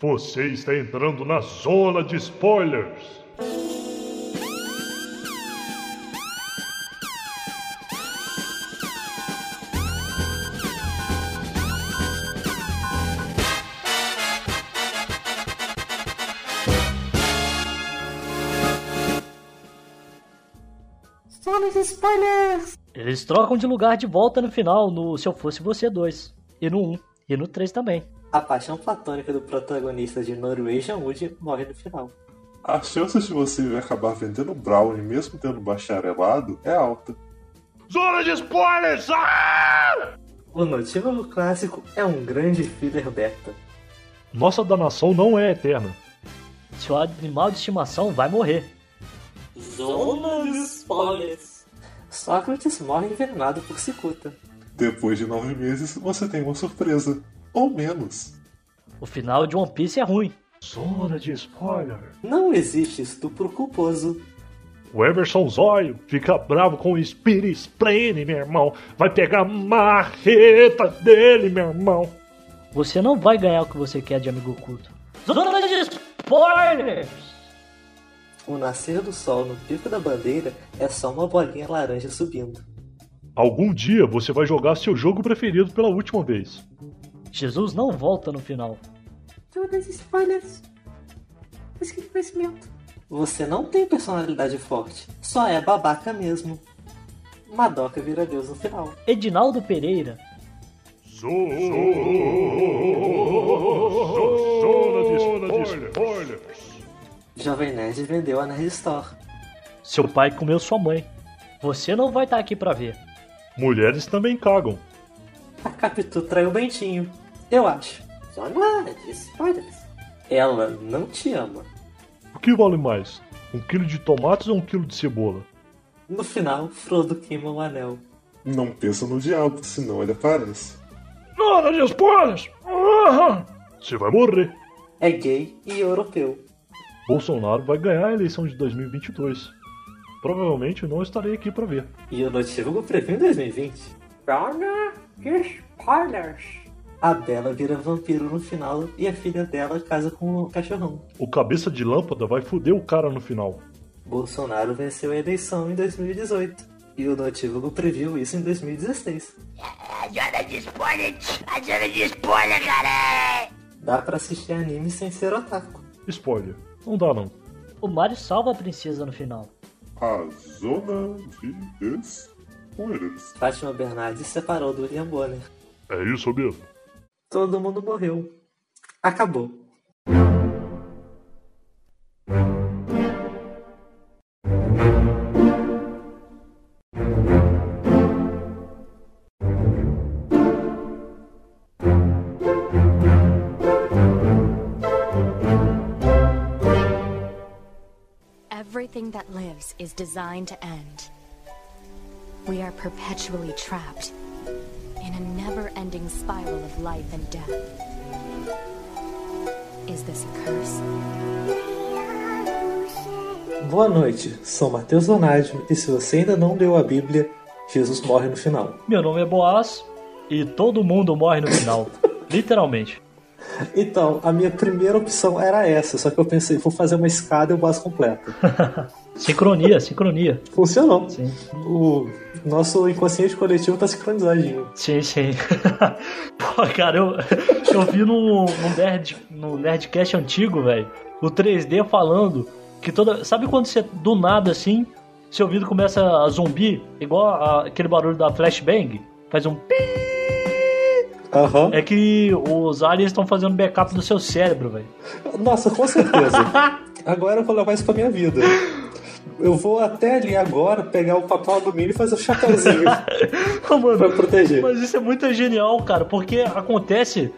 Você está entrando na zona de spoilers. Zona de spoilers! Eles trocam de lugar de volta no final, no Se Eu Fosse Você 2. E no 1. E no 3 também. A paixão platônica do protagonista de Norwegian Wood morre no final. A chance de você acabar vendendo brownie mesmo tendo bacharelado é alta. Zona de spoilers! Ah! O notívago clássico é um grande filler beta. Nossa danação não é eterna. Seu animal de estimação vai morrer. Zona de spoilers! Sócrates morre envenenado por cicuta. Depois de nove meses, você tem uma surpresa. Ou menos. O final de One Piece é ruim. Zona de spoiler. Não existe estupro culposo. O Emerson Zóio fica bravo com o Spirit Splane, meu irmão. Vai pegar a marreta dele, meu irmão. Você não vai ganhar o que você quer de amigo oculto. Zona de spoilers! O nascer do sol no pico da bandeira é só uma bolinha laranja subindo. Algum dia você vai jogar seu jogo preferido pela última vez. Jesus não volta no final. Todas spoilers. Conhecimento. Você não tem personalidade forte, só é babaca mesmo. Madoka vira Deus no final. Edinaldo Pereira. Zona de spoilers. Jovem Nerd vendeu a Nerd Store. Seu pai comeu sua mãe. Você não vai estar aqui pra ver. Mulheres também cagam. A Capitu traiu o Bentinho. Eu acho. Zona de spoilers. Ela não te ama. O que vale mais? Um quilo de tomates ou um quilo de cebola? No final, Frodo queima o anel. Não pensa no diabo, senão ele aparece. Zona de spoilers! Ah! Você vai morrer. É gay e europeu. Bolsonaro vai ganhar a eleição de 2022. Provavelmente não estarei aqui pra ver. E o notívago prevê em 2020. Zona de spoilers. A Bela vira vampiro no final e a filha dela casa com o cachorrão. O cabeça de lâmpada vai foder o cara no final. Bolsonaro venceu a eleição em 2018. E o notívago previu isso em 2016. Zona de spoiler! A zona de spoiler, cara! Dá pra assistir anime sem ser otaku. Spoiler. Não dá não. O Mario salva a princesa no final. A zona de spoilers. Fátima Bernardes se separou do William Bonner. É isso mesmo. Todo mundo morreu. Acabou. Everything that lives is designed to end. We are perpetually trapped in a never ending spiral of life and death. Is this a curse? Boa noite, sou Matheus Donádio e se você ainda não leu a Bíblia, Jesus morre no final. Meu nome é Boaz e todo mundo morre no final. Literalmente. Então, a minha primeira opção era essa, só que eu pensei, vou fazer uma escada e o base completo. Sincronia, sincronia. Funcionou. Sim. O nosso inconsciente coletivo tá sincronizadinho. Sim, sim. Pô, cara, eu, eu vi no, Nerd, no Nerdcast antigo, velho, o 3D falando que toda. Sabe quando você, do nada assim, seu ouvido começa a zumbi, igual a- aquele barulho da flashbang? Faz um pi. Aham. É que os aliens estão fazendo backup do seu cérebro, velho. Nossa, com certeza. Agora eu vou levar isso pra minha vida. Eu vou até ali agora pegar o papel alumínio e fazer o chapeuzinho Ô, mano, pra proteger. Mas isso é muito genial, cara, porque acontece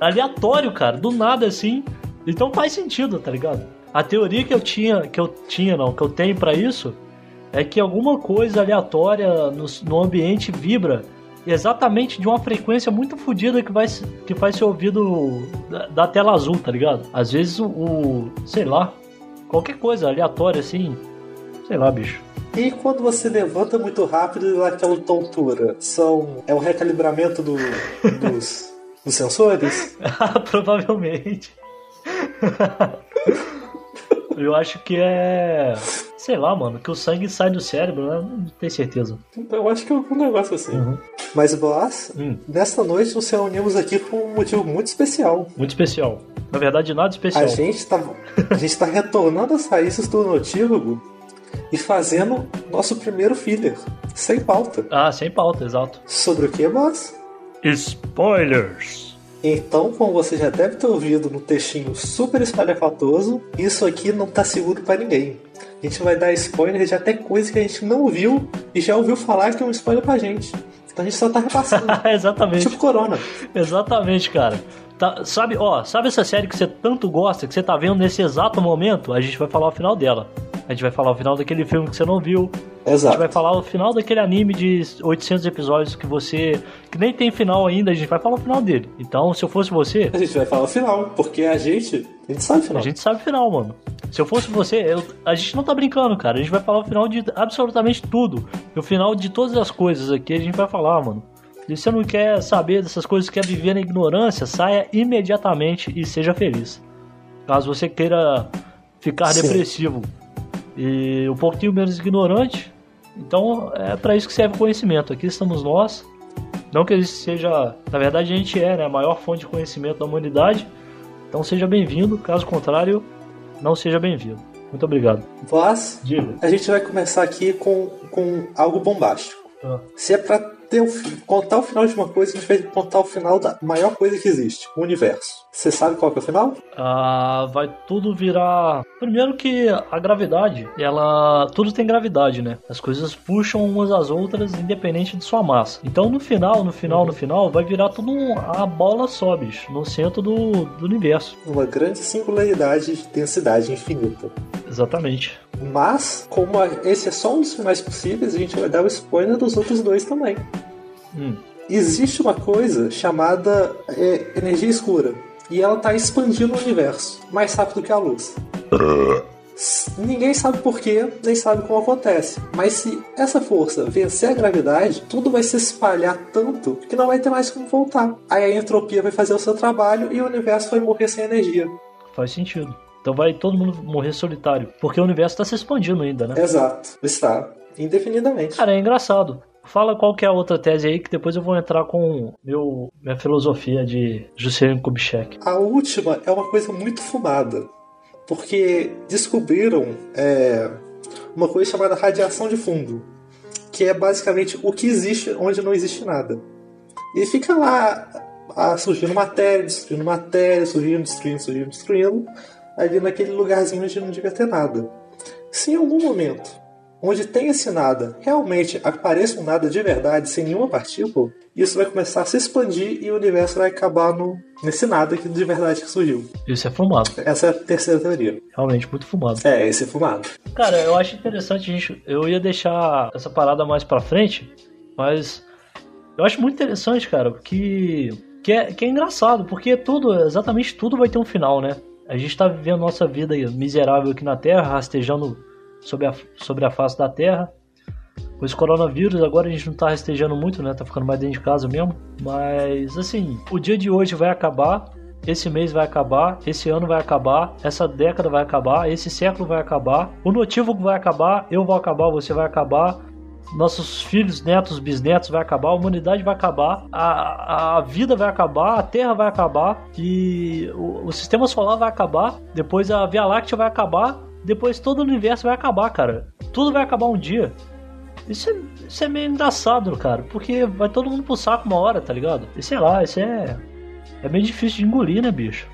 aleatório, cara, do nada assim. Então faz sentido, tá ligado? A teoria que eu tinha, que eu tinha, não, que eu tenho pra isso é que alguma coisa aleatória no, no ambiente vibra exatamente de uma frequência muito fodida que vai que faz ser ouvido da, da tela azul, tá ligado? Às vezes o, o sei lá, qualquer coisa aleatória assim, sei lá, bicho. E quando você levanta muito rápido e dá aquela tontura? São, é o recalibramento do- dos, dos sensores? Provavelmente. Eu acho que é. Sei lá, mano, que o sangue sai do cérebro, né? Não tenho certeza. Eu acho que é um negócio assim. Mas, Boas, Hum. nesta noite nos reunimos aqui por um motivo muito especial. Muito especial. Na verdade, nada especial. A gente tá, a gente tá retornando as raízes do notívago e fazendo nosso primeiro filler, sem pauta. Ah, sem pauta, exato. Sobre o que, Boss? Spoilers! Então, como você já deve ter ouvido no textinho super espalhafatoso, isso aqui não tá seguro pra ninguém. A gente vai dar spoiler de até coisa que a gente não viu e já ouviu falar que é um spoiler pra gente. Então a gente só tá repassando. Exatamente. tipo Corona. Exatamente, cara. Tá, sabe, ó, sabe essa série que você tanto gosta, que você tá vendo nesse exato momento? A gente vai falar o final dela. A gente vai falar o final daquele filme que você não viu. A gente Exato. vai falar o final daquele anime de 800 episódios que você. que nem tem final ainda, a gente vai falar o final dele. Então, se eu fosse você, A gente vai falar o final, porque a gente. A gente sabe o final. a gente sabe o final, mano. Se eu fosse você, eu- a gente não tá brincando, cara. A gente vai falar o final de absolutamente tudo. E o final de todas as coisas aqui a gente vai falar, mano. Se você não quer saber dessas coisas, quer viver na ignorância, saia imediatamente e seja feliz. Caso você queira ficar Sim. depressivo e um pouquinho menos ignorante, então é pra isso que serve o conhecimento. Aqui estamos nós. Não que ele seja. Na verdade, a gente é né, a maior fonte de conhecimento da humanidade. Então seja bem-vindo. Caso contrário, não seja bem-vindo. Muito obrigado. Voz, Diga. a gente vai começar aqui com, com algo bombástico. Ah. Se é pra ter o contar o final de uma coisa, a gente vai contar o final da maior coisa que existe, o universo. Você sabe qual que é o final? Ah, vai tudo virar. Primeiro que a gravidade, ela. Tudo tem gravidade, né? As coisas puxam umas às outras, independente de sua massa. Então no final, no final, no final, vai virar tudo um- a bola só, bicho, no centro do, do universo. Uma grande singularidade de densidade infinita. Exatamente. Mas, como a- esse é só um dos finais possíveis, a gente vai dar o spoiler dos outros dois também. Hum. Existe uma coisa chamada é, energia escura. E ela está expandindo o universo mais rápido que a luz. S- Ninguém sabe porquê, nem sabe como acontece. Mas se essa força vencer a gravidade, tudo vai se espalhar tanto que não vai ter mais como voltar. Aí a entropia vai fazer o seu trabalho e o universo vai morrer sem energia. Faz sentido. Então vai todo mundo morrer solitário. Porque o universo tá se expandindo ainda, né? Exato. Está. Indefinidamente. Cara, é engraçado. Fala qual que é a outra tese aí, que depois eu vou entrar com meu, minha filosofia de Juscelino Kubitschek. A última é uma coisa muito fumada, porque descobriram é, uma coisa chamada radiação de fundo, que é basicamente o que existe onde não existe nada. E fica lá ah, surgindo matéria, destruindo matéria, surgindo, destruindo, surgindo, destruindo, ali naquele lugarzinho onde não devia ter nada. Se em algum momento, onde tem esse nada, realmente apareça um nada de verdade, sem nenhuma partícula, isso vai começar a se expandir e o universo vai acabar no, nesse nada que de verdade que surgiu. Isso é fumado. Essa é a terceira teoria. Realmente muito fumado. É, esse é fumado. Cara, eu acho interessante gente. Eu ia deixar essa parada mais pra frente, mas eu acho muito interessante, cara, que. Que é, que é engraçado, porque tudo, exatamente tudo vai ter um final, né? A gente tá vivendo nossa vida miserável aqui na Terra, rastejando sobre a, sobre a face da Terra. Esse coronavírus, agora a gente não tá rastejando muito, né? Tá ficando mais dentro de casa mesmo. Mas, assim, o dia de hoje vai acabar. Esse mês vai acabar, esse ano vai acabar, essa década vai acabar, esse século vai acabar, o notívago vai acabar, eu vou acabar, você vai acabar, nossos filhos, netos, bisnetos vai acabar, a humanidade vai acabar, a, a vida vai acabar, a Terra vai acabar e o, o sistema solar vai acabar, depois a Via Láctea vai acabar, depois todo o universo vai acabar, cara. Tudo vai acabar um dia. Isso é, isso é meio engraçado, cara, porque vai todo mundo pro saco uma hora, tá ligado? E sei lá, isso é. É meio difícil de engolir, né, bicho?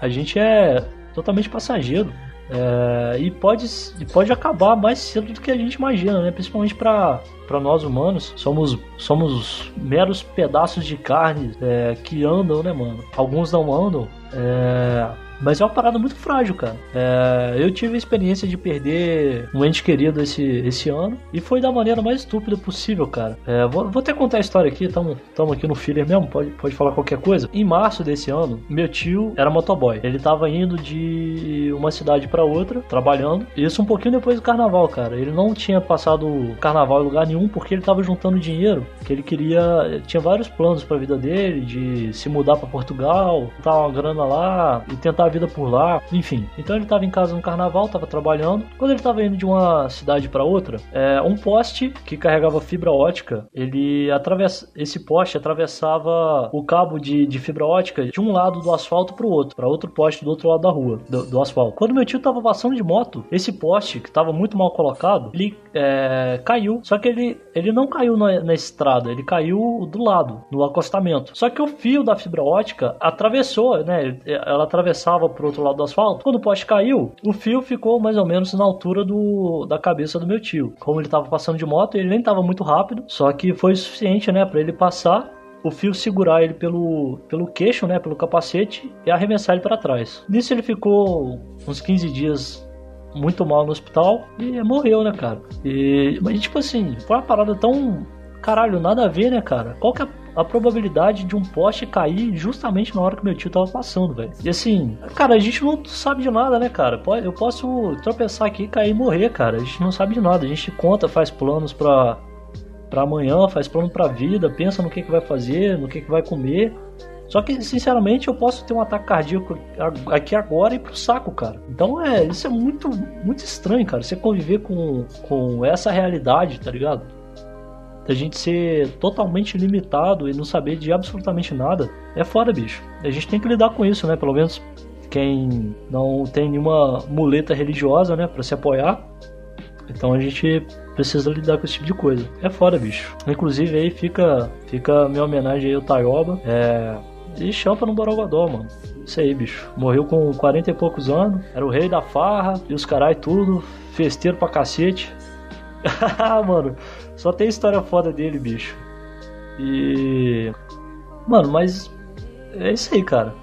A gente é totalmente passageiro. É, e, pode, pode acabar mais cedo do que a gente imagina, né? Principalmente para nós humanos. Somos, somos meros pedaços de carne é, que andam, né, mano? Alguns não andam. É, mas é uma parada muito frágil, cara. É, eu tive a experiência de perder um ente querido esse, esse ano e foi da maneira mais estúpida possível, cara. É, vou, vou até contar a história aqui, estamos aqui no filler mesmo, pode, pode falar qualquer coisa. Em março desse ano, meu tio era motoboy. Ele tava indo de uma cidade para outra, trabalhando. Isso um pouquinho depois do carnaval, cara. Ele não tinha passado carnaval em lugar nenhum porque ele tava juntando dinheiro, que ele queria. Tinha vários planos pra vida dele, de se mudar para Portugal, botar uma grana lá e tentar vida por lá, enfim. Então ele tava em casa no carnaval, tava trabalhando. Quando ele tava indo de uma cidade para outra, é, um poste que carregava fibra ótica, ele atravessa esse poste atravessava o cabo de, de fibra ótica de um lado do asfalto para o outro, para outro poste do outro lado da rua, do, do, asfalto. Quando meu tio tava passando de moto, esse poste que tava muito mal colocado, ele é, caiu. Só que ele, ele não caiu na, na estrada, ele caiu do lado, no acostamento. Só que o fio da fibra ótica atravessou, né? Ela atravessava pro outro lado do asfalto. Quando o poste caiu, o fio ficou mais ou menos na altura do, da cabeça do meu tio. Como ele tava passando de moto, ele nem tava muito rápido, só que foi suficiente, né, para ele passar o fio segurar ele pelo, pelo queixo, né, pelo capacete e arremessar ele para trás. Nisso ele ficou uns 15 dias muito mal no hospital e morreu, né, cara? E, mas tipo assim, foi uma parada tão caralho, nada a ver, né, cara? Qual que é a probabilidade de um poste cair justamente na hora que meu tio tava passando, velho. E assim, cara, a gente não sabe de nada, né, cara? Eu posso tropeçar aqui, cair e morrer, cara. A gente não sabe de nada. A gente conta, faz planos pra, pra amanhã, faz plano pra vida, pensa no que, que vai fazer, no que, que vai comer. Só que, sinceramente, eu posso ter um ataque cardíaco aqui agora e pro saco, cara. Então é, isso é muito, muito estranho, cara. Você conviver com, com essa realidade, tá ligado? Da gente ser totalmente limitado e não saber de absolutamente nada, é foda, bicho. A gente tem que lidar com isso, né? Pelo menos quem não tem nenhuma muleta religiosa, né, para se apoiar. Então a gente precisa lidar com esse tipo de coisa. É foda, bicho. Inclusive aí fica, fica minha homenagem aí ao Taioba. É, e champa no Borogodó, mano. Isso aí, bicho. Morreu com 40 e poucos anos. Era o rei da farra e os carai tudo. Festeiro pra cacete. mano, só tem história foda dele, bicho. E. Mano, mas. É isso aí, cara.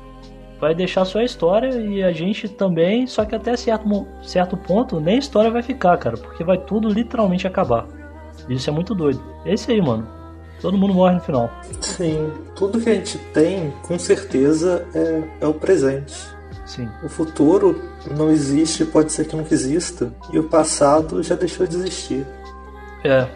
Vai deixar sua história e a gente também, só que até certo, certo ponto nem história vai ficar, cara, porque vai tudo literalmente acabar. Isso é muito doido. É isso aí, mano. Todo mundo morre no final. Sim, tudo que a gente tem, com certeza, é, é o presente. Sim. O futuro não existe, pode ser que nunca exista, e o passado já deixou de existir. É.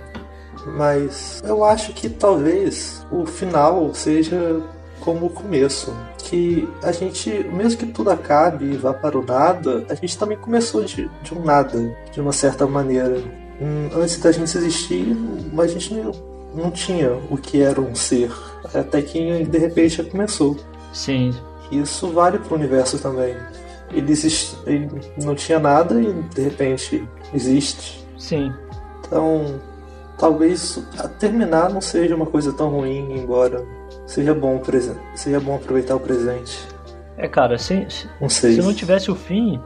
Mas eu acho que talvez o final seja como o começo. Que a gente, mesmo que tudo acabe e vá para o nada, a gente também começou de, de um nada, de uma certa maneira. Hum, antes da gente existir, a gente não, tinha o que era um ser. Até que de repente começou. Sim. Isso vale para o universo também. Ele, existe, ele não tinha nada e de repente existe. Sim. Então, talvez terminar não seja uma coisa tão ruim, embora seja bom, seja bom aproveitar o presente. É, cara, se, não se não tivesse o fim,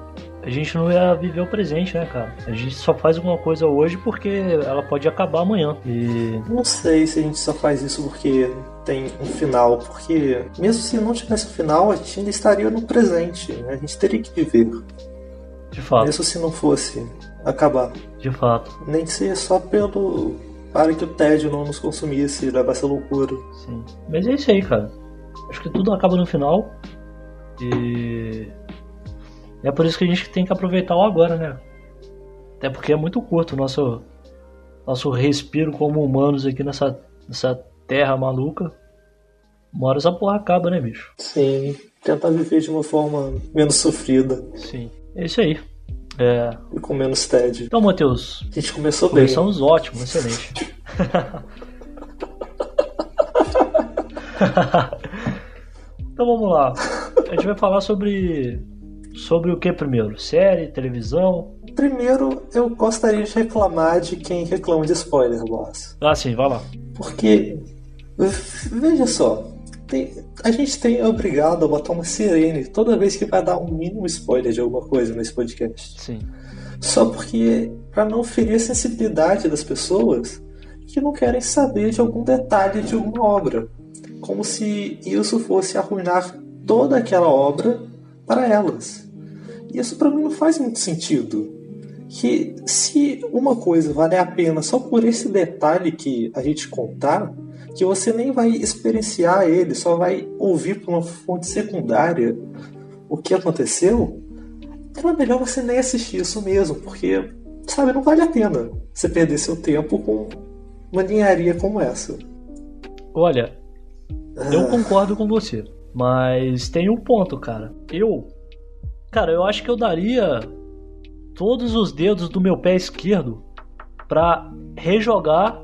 a gente não ia viver o presente, né, cara? A gente só faz alguma coisa hoje porque ela pode acabar amanhã. E. Não sei se a gente só faz isso porque tem um final, porque mesmo se não tivesse um final, a gente ainda estaria no presente. Né? A gente teria que viver. De fato. Mesmo se não fosse acabar. De fato. Nem que seja só pelo. para que o tédio não nos consumisse e levasse a loucura. Sim. Mas é isso aí, cara. Acho que tudo acaba no final. E. É por isso que a gente tem que aproveitar o agora, né? Até porque é muito curto o nosso, nosso respiro como humanos aqui nessa, nessa terra maluca. Uma hora essa porra acaba, né, bicho? Sim. Tentar viver de uma forma menos sofrida. Sim. É isso aí. É... E com menos tédio. Então, Matheus. A gente começou bem. Começamos ótimo, excelente. então vamos lá. A gente vai falar sobre. Sobre o que primeiro? Série, televisão? Primeiro, eu gostaria de reclamar de quem reclama de spoiler, boss. Ah, sim, vai lá. Porque. Veja só, tem, a gente tem obrigado a botar uma sirene toda vez que vai dar um mínimo spoiler de alguma coisa nesse podcast. Sim. Só porque para não ferir a sensibilidade das pessoas que não querem saber de algum detalhe de alguma obra, como se isso fosse arruinar toda aquela obra para elas. E isso para mim não faz muito sentido. Que se uma coisa vale a pena só por esse detalhe que a gente contar, que você nem vai experienciar ele, só vai ouvir por uma fonte secundária o que aconteceu, então é melhor você nem assistir isso mesmo, porque, sabe, não vale a pena você perder seu tempo com uma ninharia como essa. Olha, ah. eu concordo com você, mas tem um ponto, cara. Eu Cara, eu acho que eu daria todos os dedos do meu pé esquerdo pra rejogar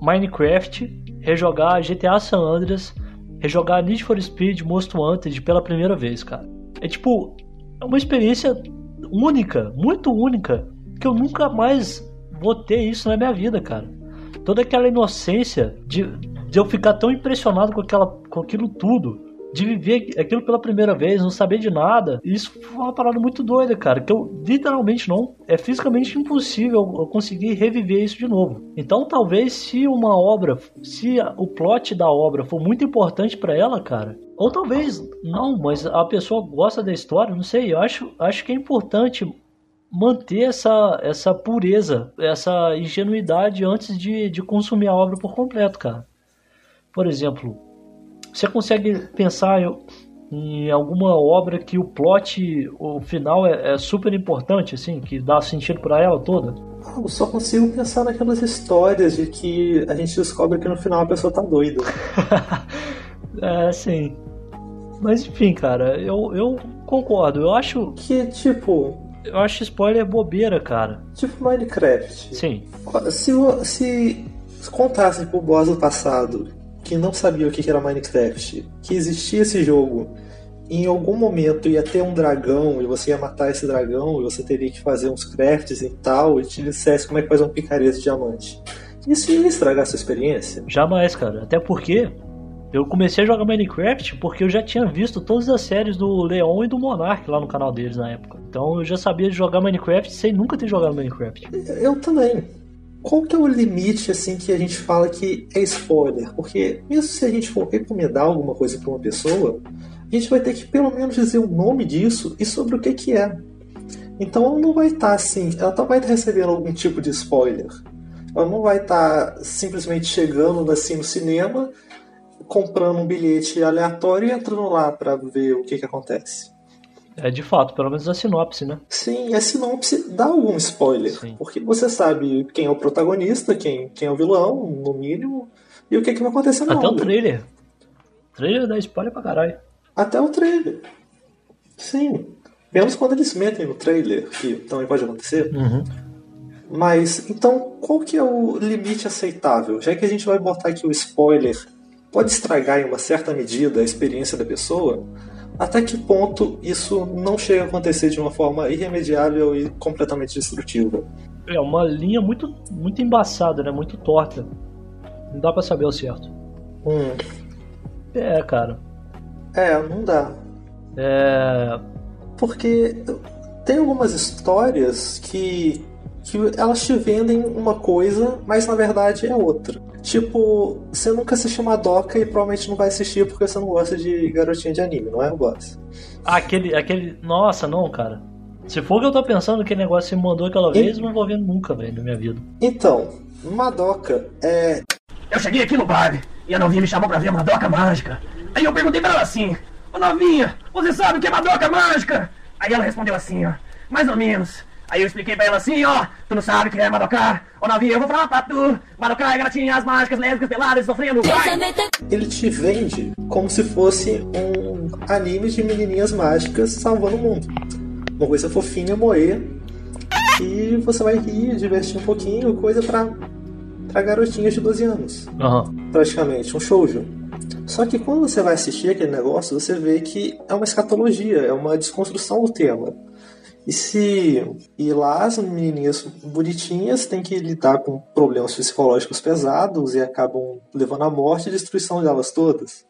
Minecraft, rejogar GTA San Andreas, rejogar Need for Speed Most Wanted pela primeira vez, cara. É tipo, é uma experiência única, muito única, que eu nunca mais vou ter isso na minha vida, cara. Toda aquela inocência de, de eu ficar tão impressionado com, aquela, com aquilo tudo, de viver aquilo pela primeira vez, não saber de nada. Isso foi uma parada muito doida, cara. Que eu literalmente não. É fisicamente impossível eu conseguir reviver isso de novo. Então, talvez se uma obra, se o plot da obra for muito importante para ela, cara. Ou talvez não, mas a pessoa gosta da história, não sei. Eu acho, acho que é importante manter essa, essa pureza, essa ingenuidade antes de, de consumir a obra por completo, cara. Por exemplo, você consegue pensar em, alguma obra que o plot, o final é, é super importante, assim, que dá sentido para ela toda? Eu só consigo pensar naquelas histórias de que a gente descobre que no final a pessoa tá doida. é, sim. Mas enfim, cara, eu, eu concordo. Eu acho. Que tipo. Eu acho spoiler bobeira, cara. Tipo Minecraft. Sim. Se, se contassem pro boss do passado que não sabia o que era Minecraft, que existia esse jogo, em algum momento ia ter um dragão e você ia matar esse dragão e você teria que fazer uns crafts e tal, e te dissesse como é que faz um picareta de diamante. Isso ia estragar a sua experiência? Jamais, cara. Até porque eu comecei a jogar Minecraft porque eu já tinha visto todas as séries do Leon e do Monark lá no canal deles na época. Então eu já sabia jogar Minecraft sem nunca ter jogado Minecraft. Eu também. Qual que é o limite assim que a gente fala que é spoiler? Porque mesmo se a gente for recomendar alguma coisa para uma pessoa, a gente vai ter que pelo menos dizer o nome disso e sobre o que que é. Então ela não vai estar tá, assim, ela não vai tá recebendo algum tipo de spoiler. Ela não vai estar tá simplesmente chegando assim no cinema, comprando um bilhete aleatório e entrando lá para ver o que que acontece. É de fato, pelo menos a sinopse, né? Sim, a sinopse dá algum spoiler. Sim. Porque você sabe quem é o protagonista, quem, quem é o vilão, no mínimo, e o que, que vai acontecer na Até obra. o trailer. O trailer dá spoiler pra caralho. Até o trailer. Sim. Menos quando eles metem no trailer, que também pode acontecer. Uhum. Mas, então, qual que é o limite aceitável? Já que a gente vai botar aqui o spoiler pode estragar em uma certa medida a experiência da pessoa, até que ponto isso não chega a acontecer de uma forma irremediável e completamente destrutiva? É uma linha muito, muito embaçada, né? Muito torta. Não dá para saber o certo. Hum. É, cara. É, não dá. É. Porque tem algumas histórias que, que elas te vendem uma coisa, mas na verdade é outra. Tipo, você nunca assistiu Madoka e provavelmente não vai assistir porque você não gosta de garotinha de anime, não é, Boss? Aquele, aquele. Nossa, não, cara. Se for o que eu tô pensando, aquele negócio que me mandou aquela vez, e... não vou ver nunca, velho, na minha vida. Então, Madoka é. Eu cheguei aqui no bar e a novinha me chamou pra ver a Madoka Mágica. Aí eu perguntei pra ela assim: Ô novinha, você sabe o que é Madoka Mágica? Aí ela respondeu assim, ó, mais ou menos. Aí eu expliquei pra ela assim, ó, tu não sabe o que é Madoka? Ô novinha, eu vou falar pra tu. Madoka é gatinhas mágicas, lésbicas, peladas, sofrendo. Vai. Ele te vende como se fosse um anime de menininhas mágicas salvando o mundo. Uma coisa fofinha, moer. E você vai rir, divertir um pouquinho, coisa pra, pra garotinhas de 12 anos. Uhum. Praticamente, um shoujo. Só que quando você vai assistir aquele negócio, você vê que é uma escatologia, é uma desconstrução do tema. E se e lá as menininhas bonitinhas têm que lidar com problemas psicológicos pesados e acabam levando à morte e destruição delas todas.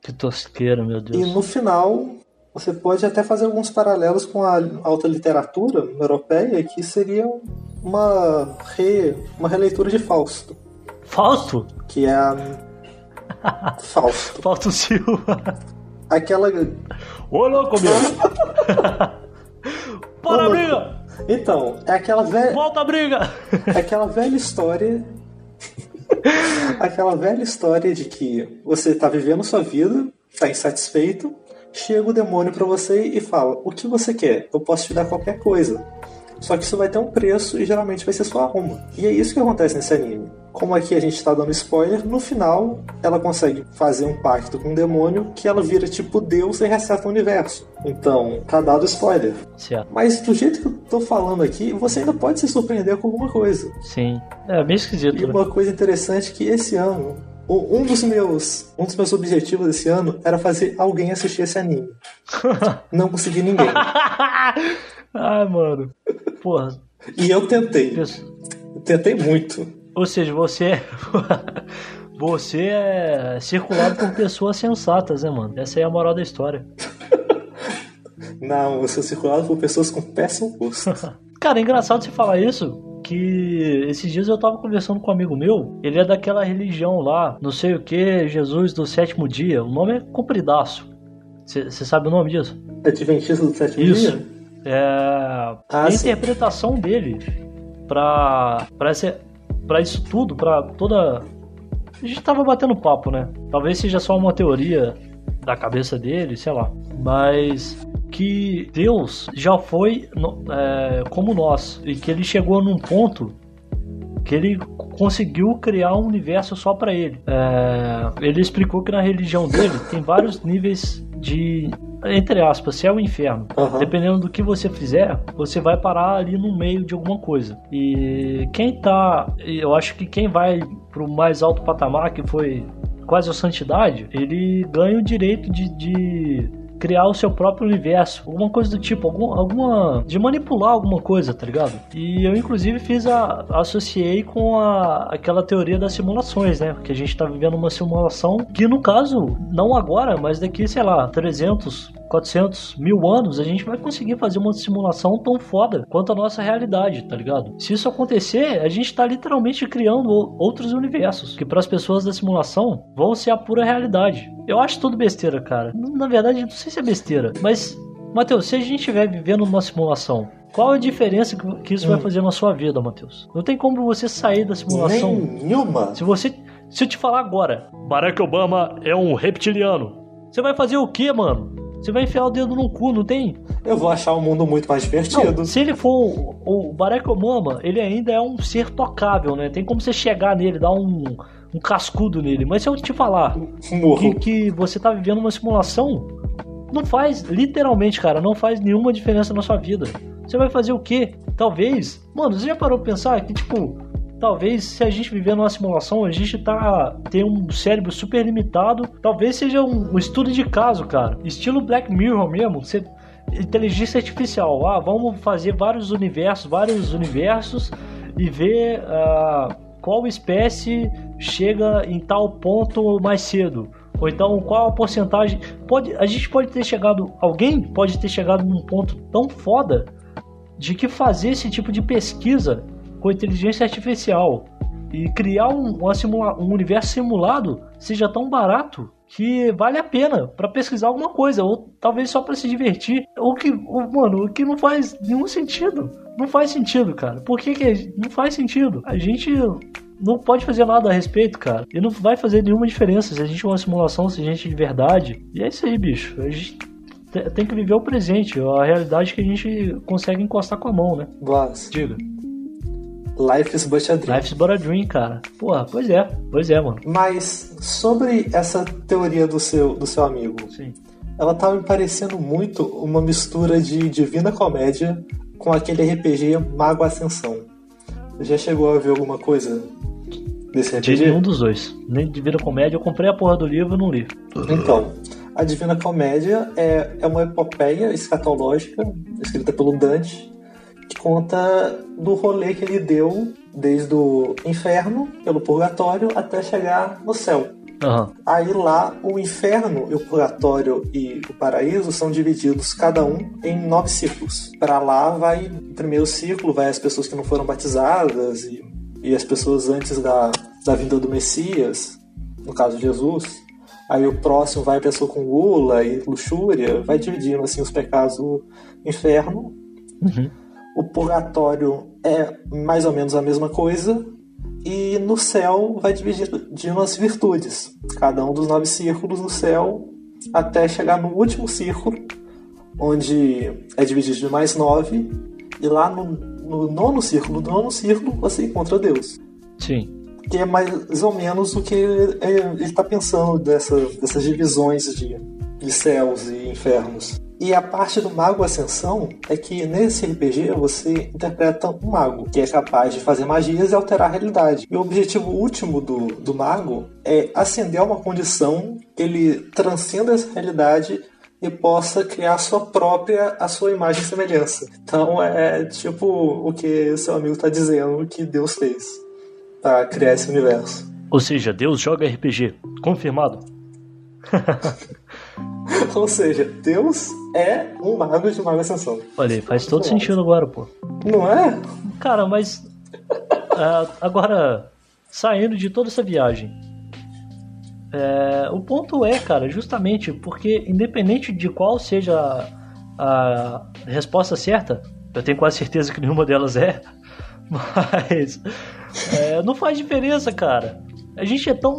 Que tosqueira, meu Deus. E no final, você pode até fazer alguns paralelos com a alta literatura europeia, que seria uma, re, uma releitura de Fausto. Fausto? Que é a. Fausto. Fausto Silva. Aquela. Ô, louco, meu! Para a briga! Então, é aquela velha. Volta a briga! É aquela velha história. aquela velha história de que você tá vivendo sua vida, tá insatisfeito, chega o demônio para você e fala: O que você quer? Eu posso te dar qualquer coisa. Só que isso vai ter um preço e geralmente vai ser sua alma. E é isso que acontece nesse anime. Como aqui a gente tá dando spoiler, no final ela consegue fazer um pacto com um demônio que ela vira tipo Deus e reseta o universo. Então, tá dado spoiler. Certo. Mas do jeito que eu tô falando aqui, você ainda pode se surpreender com alguma coisa. Sim. É meio E esquisito, né? uma coisa interessante é que esse ano, o- um dos meus, um dos meus objetivos esse ano era fazer alguém assistir esse anime. Não consegui ninguém. Ai, mano. Porra. E eu tentei. Eu tentei muito. Ou seja, você. Você é circulado por pessoas sensatas, né, mano? Essa é a moral da história. Não, eu sou circulado por pessoas com péssimo gosto. Cara, é engraçado você falar isso. Que esses dias eu tava conversando com um amigo meu. Ele é daquela religião lá, não sei o que, Jesus do sétimo dia. O nome é compridaço. Você sabe o nome disso? Adventista do sétimo Isso. dia? É, Ah, a sim. interpretação dele pra, pra, pra isso tudo, pra toda. A gente tava batendo papo, né? Talvez seja só uma teoria da cabeça dele, sei lá. Mas que Deus já foi é, como nós e que ele chegou num ponto que ele conseguiu criar um universo só pra ele. É, ele explicou que na religião dele tem vários níveis de entre aspas, céu e inferno. Aham. Dependendo do que você fizer, você vai parar ali no meio de alguma coisa. E quem tá, eu acho que quem vai pro mais alto patamar, que foi quase a santidade, ele ganha o direito de, de criar o seu próprio universo, alguma coisa do tipo, algum, alguma de manipular alguma coisa, tá ligado? E eu inclusive fiz a associei com a, aquela teoria das simulações, né? Que a gente tá vivendo uma simulação que no caso não agora, mas daqui, sei lá, 300 400 mil anos, a gente vai conseguir fazer uma simulação tão foda quanto a nossa realidade, tá ligado? Se isso acontecer, a gente tá literalmente criando outros universos, que para as pessoas da simulação vão ser a pura realidade. Eu acho tudo besteira, cara. Na verdade, não sei se é besteira, mas, Matheus, se a gente estiver vivendo numa simulação, qual a diferença que- que isso vai fazer na sua vida, Matheus? Não tem como você sair da simulação. Nenhuma. Se você. Se eu te falar agora, Barack Obama é um reptiliano, você vai fazer o que, mano? Você vai enfiar o dedo no cu, não tem? Eu vou achar o mundo muito mais divertido. Não, se ele for o, o Barack Obama, ele ainda é um ser tocável, né? Tem como você chegar nele, dar um, um cascudo nele. Mas se eu te falar que, que você tá vivendo uma simulação, não faz, literalmente, cara, não faz nenhuma diferença na sua vida. Você vai fazer o quê? Talvez. Mano, você já parou pra pensar que, tipo, talvez se a gente viver numa simulação, a gente tá. tem um cérebro super limitado. Talvez seja um, um estudo de caso, cara. Estilo Black Mirror mesmo. Você. Inteligência artificial. Ah, vamos fazer vários universos, vários universos e ver ah, qual espécie chega em tal ponto mais cedo. Ou então qual a porcentagem. Pode, a gente pode ter chegado. Alguém pode ter chegado num ponto tão foda de que fazer esse tipo de pesquisa com inteligência artificial e criar um, um universo simulado seja tão barato que vale a pena pra pesquisar alguma coisa, ou talvez só pra se divertir. O que, o- mano, o que não faz nenhum sentido. Não faz sentido, cara. Por que, que não faz sentido? A gente não pode fazer nada a respeito, cara. E não vai fazer nenhuma diferença se a gente é uma simulação, se a gente é de verdade. E é isso aí, bicho. A gente te- tem que viver o presente, a realidade que a gente consegue encostar com a mão, né? Boas. Diga. Life is but a dream. Life's but a dream, cara. Porra, pois é, pois é, mano. Mas sobre essa teoria do seu, do seu amigo, Sim. ela tava me parecendo muito uma mistura de Divina Comédia com aquele RPG Mago Ascensão. Já chegou a ver alguma coisa desse De RPG? nenhum dos dois. Nem de Vida Comédia, eu comprei a porra do livro e não li. Então, a Divina Comédia é, é uma epopeia escatológica escrita pelo Dante que conta do rolê que ele deu desde o inferno, pelo purgatório, até chegar no céu. Aham. Aí lá, o inferno, o purgatório e o paraíso são divididos cada um em nove círculos. Para lá vai o primeiro círculo, vai as pessoas que não foram batizadas e, e as pessoas antes da, da vinda do Messias, no caso Jesus. Aí o próximo vai a pessoa com gula e luxúria, vai dividindo assim os pecados do inferno. Uhum. O purgatório é mais ou menos a mesma coisa. E no céu vai dividindo as virtudes. Cada um dos nove círculos no céu, até chegar no último círculo, onde é dividido de mais nove. E lá no, no nono círculo, no nono círculo, você encontra Deus. Sim. que é mais ou menos o que ele, ele está pensando dessa, dessas divisões de, de céus e infernos. E a parte do Mago Ascensão é que nesse RPG você interpreta um mago que é capaz de fazer magias e alterar a realidade. E o objetivo último do, do mago é ascender a uma condição que ele transcenda essa realidade e possa criar a sua própria, a sua imagem e semelhança. Então é tipo o que seu amigo está dizendo que Deus fez para criar esse universo. Ou seja, Deus joga RPG. Confirmado. Ou seja, Deus é um mago de Mago Ascensão. Olha aí, faz todo sentido agora, pô. Não é? Cara, mas. ah, agora, saindo de toda essa viagem. é, o ponto é, cara, justamente porque, independente de qual seja a, a resposta certa, eu tenho quase certeza que nenhuma delas é, mas. é, não faz diferença, cara. A gente é tão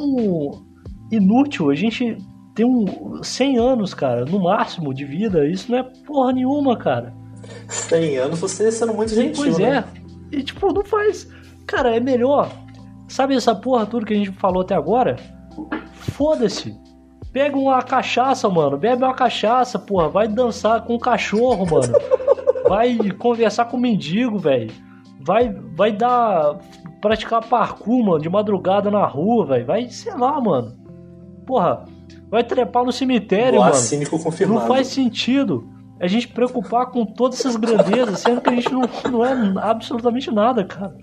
inútil, a gente tem um 100 anos, cara, no máximo de vida. Isso não é porra nenhuma, cara. 100 anos você sendo muito gentil, Pois né? é. E tipo, não faz. Cara, é melhor. Sabe essa porra tudo que a gente falou até agora? Foda-se. Pega uma cachaça, mano. Bebe uma cachaça, porra. Vai dançar com um cachorro, mano. Vai conversar com um mendigo, velho. Vai, vai dar. praticar parkour, mano, de madrugada na rua, velho. Vai, sei lá, mano. Porra, vai trepar no cemitério, Boa, mano. cínico confirmado. Não faz sentido a gente preocupar com todas essas grandezas, sendo que a gente não, não é absolutamente nada, cara.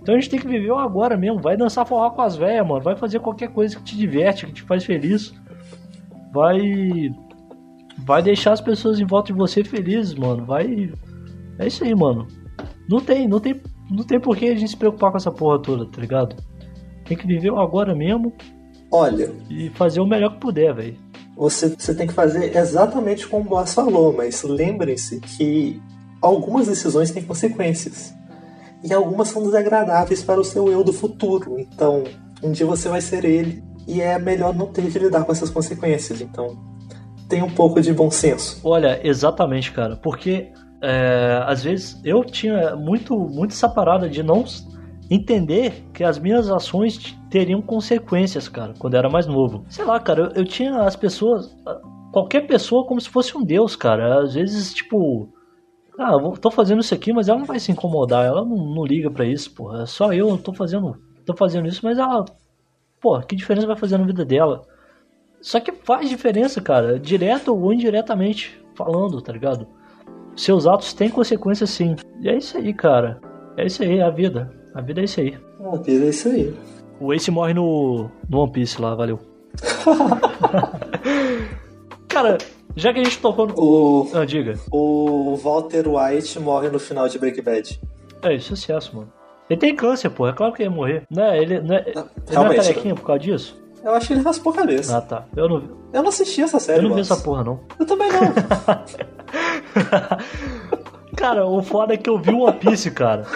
Então a gente tem que viver o agora mesmo. Vai dançar forró com as velhas, mano. Vai fazer qualquer coisa que te diverte, que te faz feliz. Vai. Vai deixar as pessoas em volta de você felizes, mano. Vai. É isso aí, mano. Não tem, não tem, não tem por que a gente se preocupar com essa porra toda, tá ligado? Tem que viver o agora mesmo Olha, e fazer o melhor que puder, velho. você, você tem que fazer exatamente como o Boas falou, mas lembrem-se que algumas decisões têm consequências. E algumas são desagradáveis para o seu eu do futuro. Então, um dia você vai ser ele. E é melhor não ter de lidar com essas consequências. Então, tenha um pouco de bom senso. Olha, exatamente, cara. Porque é, às vezes eu tinha muito, muito essa parada de não entender que as minhas ações teriam consequências, cara, quando eu era mais novo. Sei lá, cara, eu, eu tinha as pessoas. Qualquer pessoa como se fosse um deus, cara. Às vezes, tipo. Ah, eu tô fazendo isso aqui, mas ela não vai se incomodar, ela não, não liga pra isso, porra. É só eu, eu tô fazendo, tô fazendo isso, mas ela. Pô, que diferença vai fazer na vida dela? Só que faz diferença, cara, direto ou indiretamente falando, tá ligado? Seus atos têm consequências sim. E é isso aí, cara. É isso aí, é a vida. A vida é isso aí. A vida é isso aí. O Ace morre no, no One Piece lá, valeu. cara, já que a gente tocou no. O, Ah, diga. o Walter White morre no final de Breaking Bad. É, sucesso, mano. Ele tem câncer, pô. É claro que ele ia morrer. Não é, ele, não é, ele não é carequinha por causa disso? Eu acho que ele raspou a cabeça. Ah, tá. Eu não, Eu não assisti essa série. eu não vi essa porra, não. Eu também não. Cara, o foda é que eu vi One Piece, cara.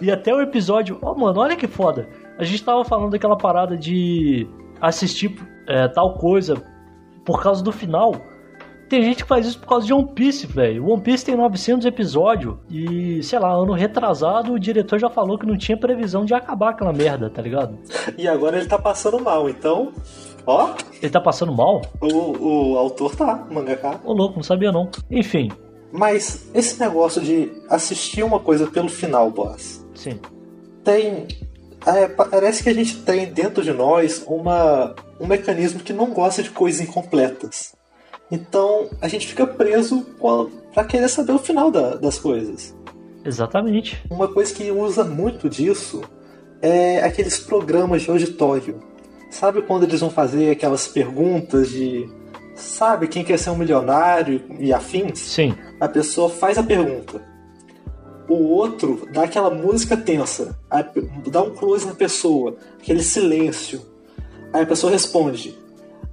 E até o episódio. Ó, mano, olha que foda. A gente tava falando daquela parada de assistir é, tal coisa por causa do final. Tem gente que faz isso por causa de One Piece, velho. One Piece tem 900 episódios e, sei lá, ano retrasado o diretor já falou que não tinha previsão de acabar aquela merda, tá ligado? e agora ele tá passando mal. Então, ó, Ele tá passando mal? o, o autor tá, o mangaka. Ô louco, não sabia não. Enfim, Mas esse negócio de assistir uma coisa pelo final, boss, sim. tem. é, parece que a gente tem dentro de nós uma, um mecanismo que não gosta de coisas incompletas. Então a gente fica preso com a- pra querer saber o final da- das coisas. Exatamente. Uma coisa que usa muito disso é aqueles programas de auditório. Sabe quando eles vão fazer aquelas perguntas de. Sabe quem quer ser um milionário e afins? Sim. A pessoa faz a pergunta. O outro dá aquela música tensa, dá um close na pessoa, aquele silêncio. Aí a pessoa responde.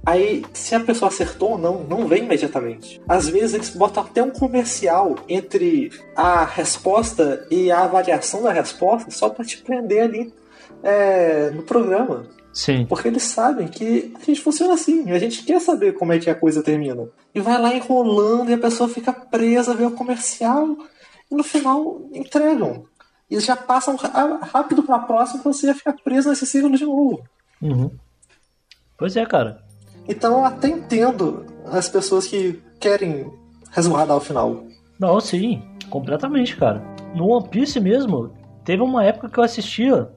Aí, se a pessoa acertou ou não, não vem imediatamente. Às vezes eles botam até um comercial entre a resposta e a avaliação da resposta só pra te prender ali é, no programa. Sim. Porque eles sabem que a gente funciona assim, a gente quer saber como é que a coisa termina. E vai lá enrolando e a pessoa fica presa, vê o comercial e no final entregam. E eles já passam rápido pra próxima pra você já ficar preso nesse ciclo de novo. Uhum. Pois é, cara. Então eu até entendo as pessoas que querem resguardar o final. Não, sim, completamente, cara. No One Piece mesmo, teve uma época que eu assistia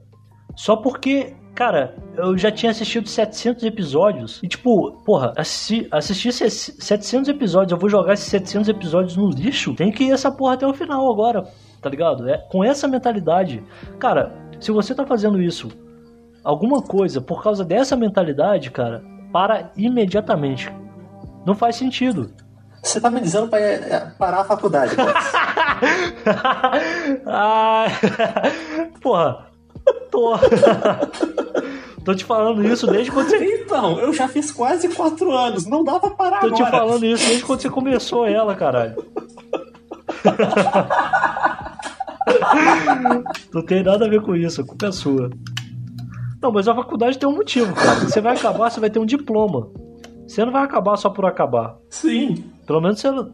só porque, cara, eu já tinha assistido 700 episódios. E tipo, porra, assisti, assisti se- 700 episódios, eu vou jogar esses 700 episódios no lixo? Tem que ir essa porra até o final agora, tá ligado? É, com essa mentalidade. Cara, se você tá fazendo isso, alguma coisa, por causa dessa mentalidade, cara, para imediatamente. Não faz sentido. Você tá me dizendo pra é, parar a faculdade, ah, porra, tô. tô te falando isso desde quando você. Então, eu já fiz quase quatro anos, não dá pra parar Tô agora. te falando isso desde quando você começou ela, caralho. Não tem nada a ver com isso, a culpa é sua. Não, mas a faculdade tem um motivo, cara. Você vai acabar, você vai ter um diploma. Você não vai acabar só por acabar. Sim. Pelo menos você não-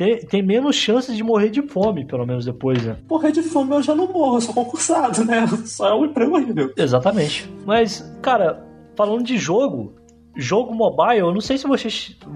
tem, tem menos chances de morrer de fome, pelo menos depois, né? Morrer de fome eu já não morro, eu sou concursado, né? Só é um emprego horrível. Exatamente. Mas, cara, falando de jogo, jogo mobile, eu não sei se você,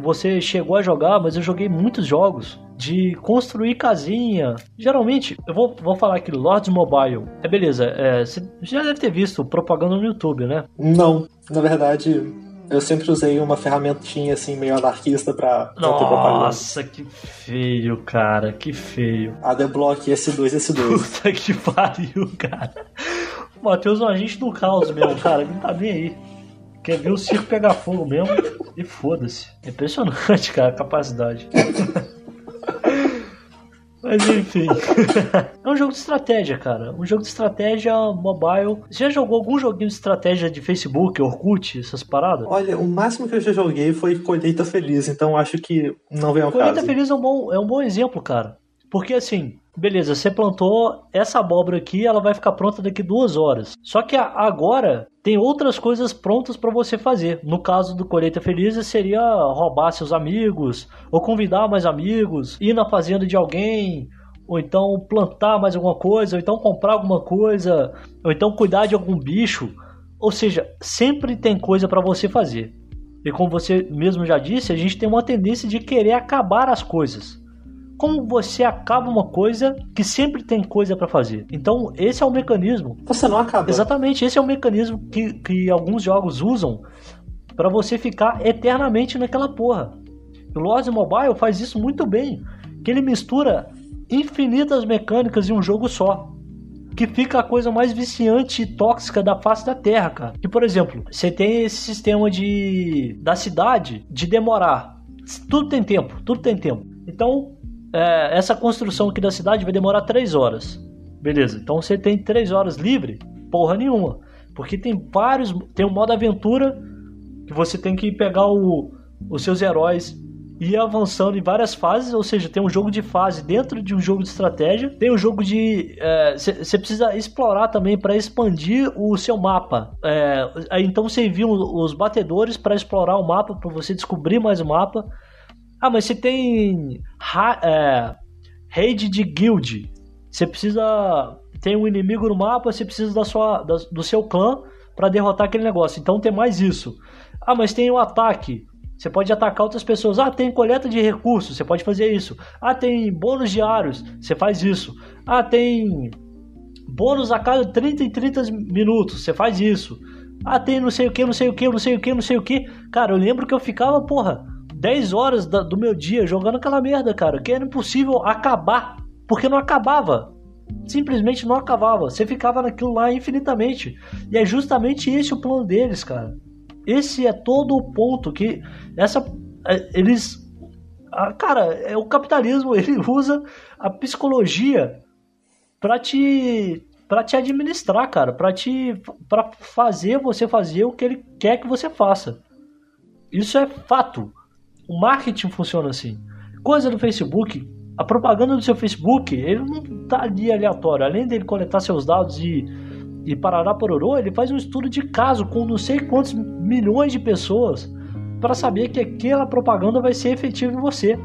você chegou a jogar, mas eu joguei muitos jogos de construir casinha. Geralmente, eu vou, vou falar aqui, Lords Mobile. É beleza, é, você já deve ter visto propaganda no YouTube, né? Não, na verdade, eu sempre usei uma ferramentinha assim, meio anarquista pra, pra ter propaganda. Nossa, que feio, cara, que feio. ADBlock S2, S2. Puta que pariu, cara. O Matheus é um agente do caos mesmo, cara. Ele não tá nem aí. Quer ver o circo pegar fogo mesmo e foda-se. É Impressionante, cara, a capacidade. Mas enfim. é um jogo de estratégia, cara. Um jogo de estratégia mobile. Você já jogou algum joguinho de estratégia de Facebook, Orkut, essas paradas? Olha, o máximo que eu já joguei foi Colheita Feliz, então acho que não vem ao Colheita caso. Feliz é um, bom, é um bom exemplo, cara. Porque assim, beleza, você plantou essa abóbora aqui, ela vai ficar pronta daqui duas horas. Só que agora tem outras coisas prontas pra você fazer. No caso do Colheita Feliz, seria roubar seus amigos, ou convidar mais amigos, ir na fazenda de alguém, ou então plantar mais alguma coisa, ou então comprar alguma coisa, ou então cuidar de algum bicho. Ou seja, sempre tem coisa pra você fazer. E como você mesmo já disse, a gente tem uma tendência de querer acabar as coisas. Como você acaba uma coisa que sempre tem coisa pra fazer. Então, esse é o mecanismo. Você não acaba. Exatamente, esse é o mecanismo que, que alguns jogos usam pra você ficar eternamente naquela porra. O Lords Mobile faz isso muito bem, que ele mistura infinitas mecânicas em um jogo só. Que fica a coisa mais viciante e tóxica da face da Terra, cara. Que, por exemplo, você tem esse sistema de da cidade de demorar. Tudo tem tempo, tudo tem tempo. Então, é, essa construção aqui da cidade vai demorar 3 horas. Beleza, então você tem 3 horas livre? Porra nenhuma. Porque tem vários. Tem um modo aventura que você tem que pegar o, os seus heróis e ir avançando em várias fases, ou seja, tem um jogo de fase dentro de um jogo de estratégia, tem um jogo de. Você precisa explorar também para expandir o seu mapa. É, então você envia os batedores para explorar o mapa, para você descobrir mais o mapa. Ah, mas você tem é, raid de guild. Você precisa. Tem um inimigo no mapa, você precisa da sua, da- do seu clã para derrotar aquele negócio. Então tem mais isso. Ah, mas tem o ataque. Você pode atacar outras pessoas. Ah, tem coleta de recursos. Você pode fazer isso. Ah, tem bônus diários. Você faz isso. Ah, tem bônus a cada 30 e 30 minutos. Você faz isso. Ah, tem não sei o que, não sei o que, não sei o que, não sei o que. Cara, eu lembro que eu ficava, porra, 10 horas do meu dia jogando aquela merda, cara. Que era impossível acabar. Porque não acabava. Simplesmente não acabava. Você ficava naquilo lá infinitamente. E é justamente esse o plano deles, cara. Esse é todo o ponto que essa é, eles cara, é o capitalismo, ele usa a psicologia pra te para te administrar, cara, pra te para fazer você fazer o que ele quer que você faça. Isso é fato. O marketing funciona assim. Coisa do Facebook, a propaganda do seu Facebook, ele não tá ali aleatório. Além dele coletar seus dados e, e parará pororô, ele faz um estudo de caso com não sei quantos milhões de pessoas para saber que aquela propaganda vai ser efetiva em você.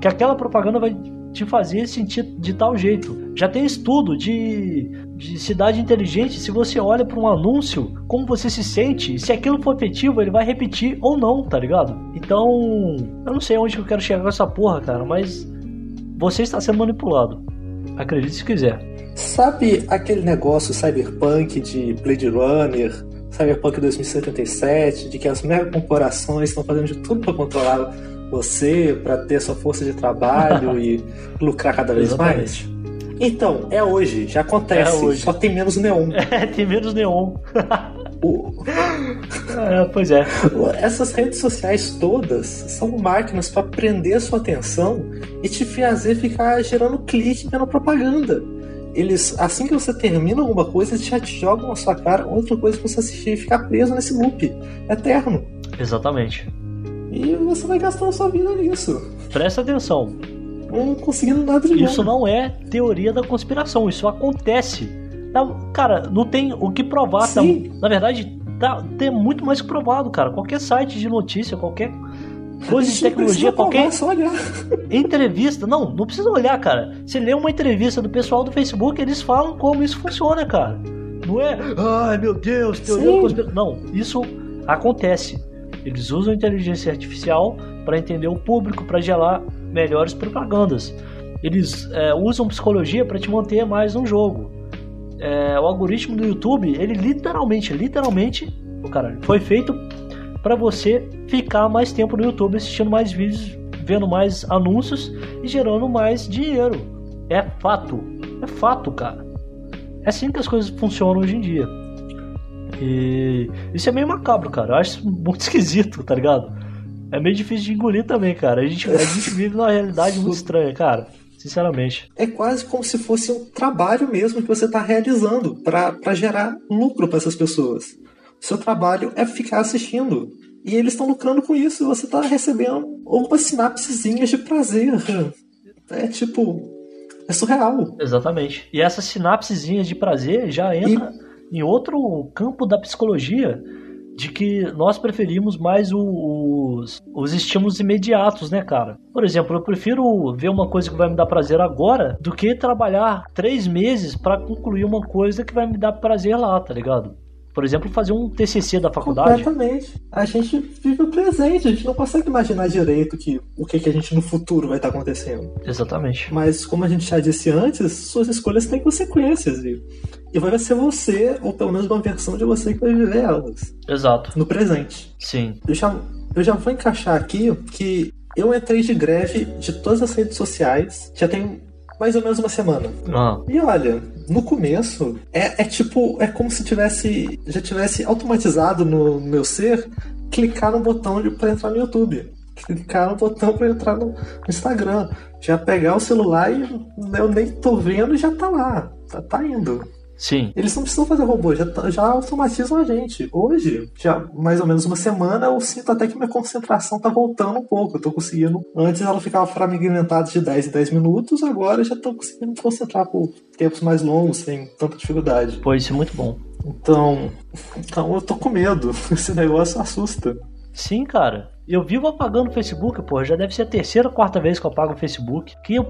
Que aquela propaganda vai te fazer sentir de tal jeito. Já tem estudo de, de cidade inteligente, se você olha para um anúncio, como você se sente, se aquilo for efetivo, ele vai repetir ou não, tá ligado? Então, eu não sei onde que eu quero chegar com essa porra, cara, mas você está sendo manipulado. Acredite se quiser. Sabe aquele negócio cyberpunk de Blade Runner, Cyberpunk 2077, de que as mega corporações estão fazendo de tudo para controlar você, para ter sua força de trabalho e lucrar cada vez mais? Então, é hoje, já acontece, É hoje. só tem menos neon. É, tem menos neon. O- É, pois é. essas redes sociais todas são máquinas para prender sua atenção e te fazer ficar gerando clique vendo propaganda. Eles, assim que você termina alguma coisa, eles já te jogam na sua cara outra coisa pra você assistir e ficar preso nesse loop eterno. Exatamente. E você vai gastando sua vida nisso. Presta atenção. Não conseguindo nada de Isso bom. não é teoria da conspiração, isso acontece. Tá, cara, não tem o que provar. tá- na verdade, tá, tem muito mais que provado, cara. Qualquer site de notícia, qualquer coisa de tecnologia, provar, qualquer olhar. entrevista. Não, não precisa olhar, cara. Você lê uma entrevista do pessoal do Facebook, eles falam como isso funciona, cara. Não é, ai meu Deus, teoria Sim. da conspiração. Não, isso acontece. Eles usam inteligência artificial para entender o público, para gerar melhores propagandas. Eles é, usam psicologia para te manter mais no jogo. É, o algoritmo do YouTube, ele literalmente, literalmente, o cara, foi feito para você ficar mais tempo no YouTube assistindo mais vídeos, vendo mais anúncios e gerando mais dinheiro. É fato. É fato, cara. É assim que as coisas funcionam hoje em dia. E isso é meio macabro, cara. Eu acho muito esquisito, tá ligado? É meio difícil de engolir também, cara. A gente, a gente vive numa realidade muito estranha, cara. Sinceramente. É quase como se fosse um trabalho mesmo que você está realizando para gerar lucro para essas pessoas. O seu trabalho é ficar assistindo. E eles estão lucrando com isso e você está recebendo algumas sinapsezinhas de prazer. É tipo. É surreal. Exatamente. E essas sinapsezinhas de prazer já entra em outro campo da psicologia de que nós preferimos mais os, os estímulos imediatos, né, cara? Por exemplo, eu prefiro ver uma coisa que vai me dar prazer agora do que trabalhar três meses pra concluir uma coisa que vai me dar prazer lá, tá ligado? Por exemplo, fazer um TCC da faculdade. Completamente. A gente vive o presente, a gente não consegue imaginar direito que, o que, que a gente no futuro vai estar acontecendo. Exatamente. Mas como a gente já disse antes, suas escolhas têm consequências. E, e vai ser você, ou pelo menos uma versão de você que vai viver elas. Exato. No presente. Sim. Eu já, eu já vou encaixar aqui que eu entrei de greve de todas as redes sociais, já tem mais ou menos uma semana. Ah, E olha, no começo, é, é tipo, é como se tivesse, já tivesse automatizado no meu ser clicar no botão de- pra entrar no YouTube. Clicar no botão pra entrar no, no Instagram. Já pegar o celular e eu nem tô vendo e já tá lá. Tá, tá indo. Sim. Eles não precisam fazer robô, já, tá- já automatizam a gente. Hoje, já mais ou menos uma semana, eu sinto até que minha concentração tá voltando um pouco. Eu tô conseguindo. Antes ela ficava fragmentada de 10 em 10 minutos, agora eu já tô conseguindo me concentrar por tempos mais longos, sem tanta dificuldade. Pô, isso é muito bom. Então. Então eu tô com medo. Esse negócio assusta. Sim, cara. Eu vivo apagando o Facebook, porra. Já deve ser a terceira ou quarta vez que eu apago o Facebook. Que eu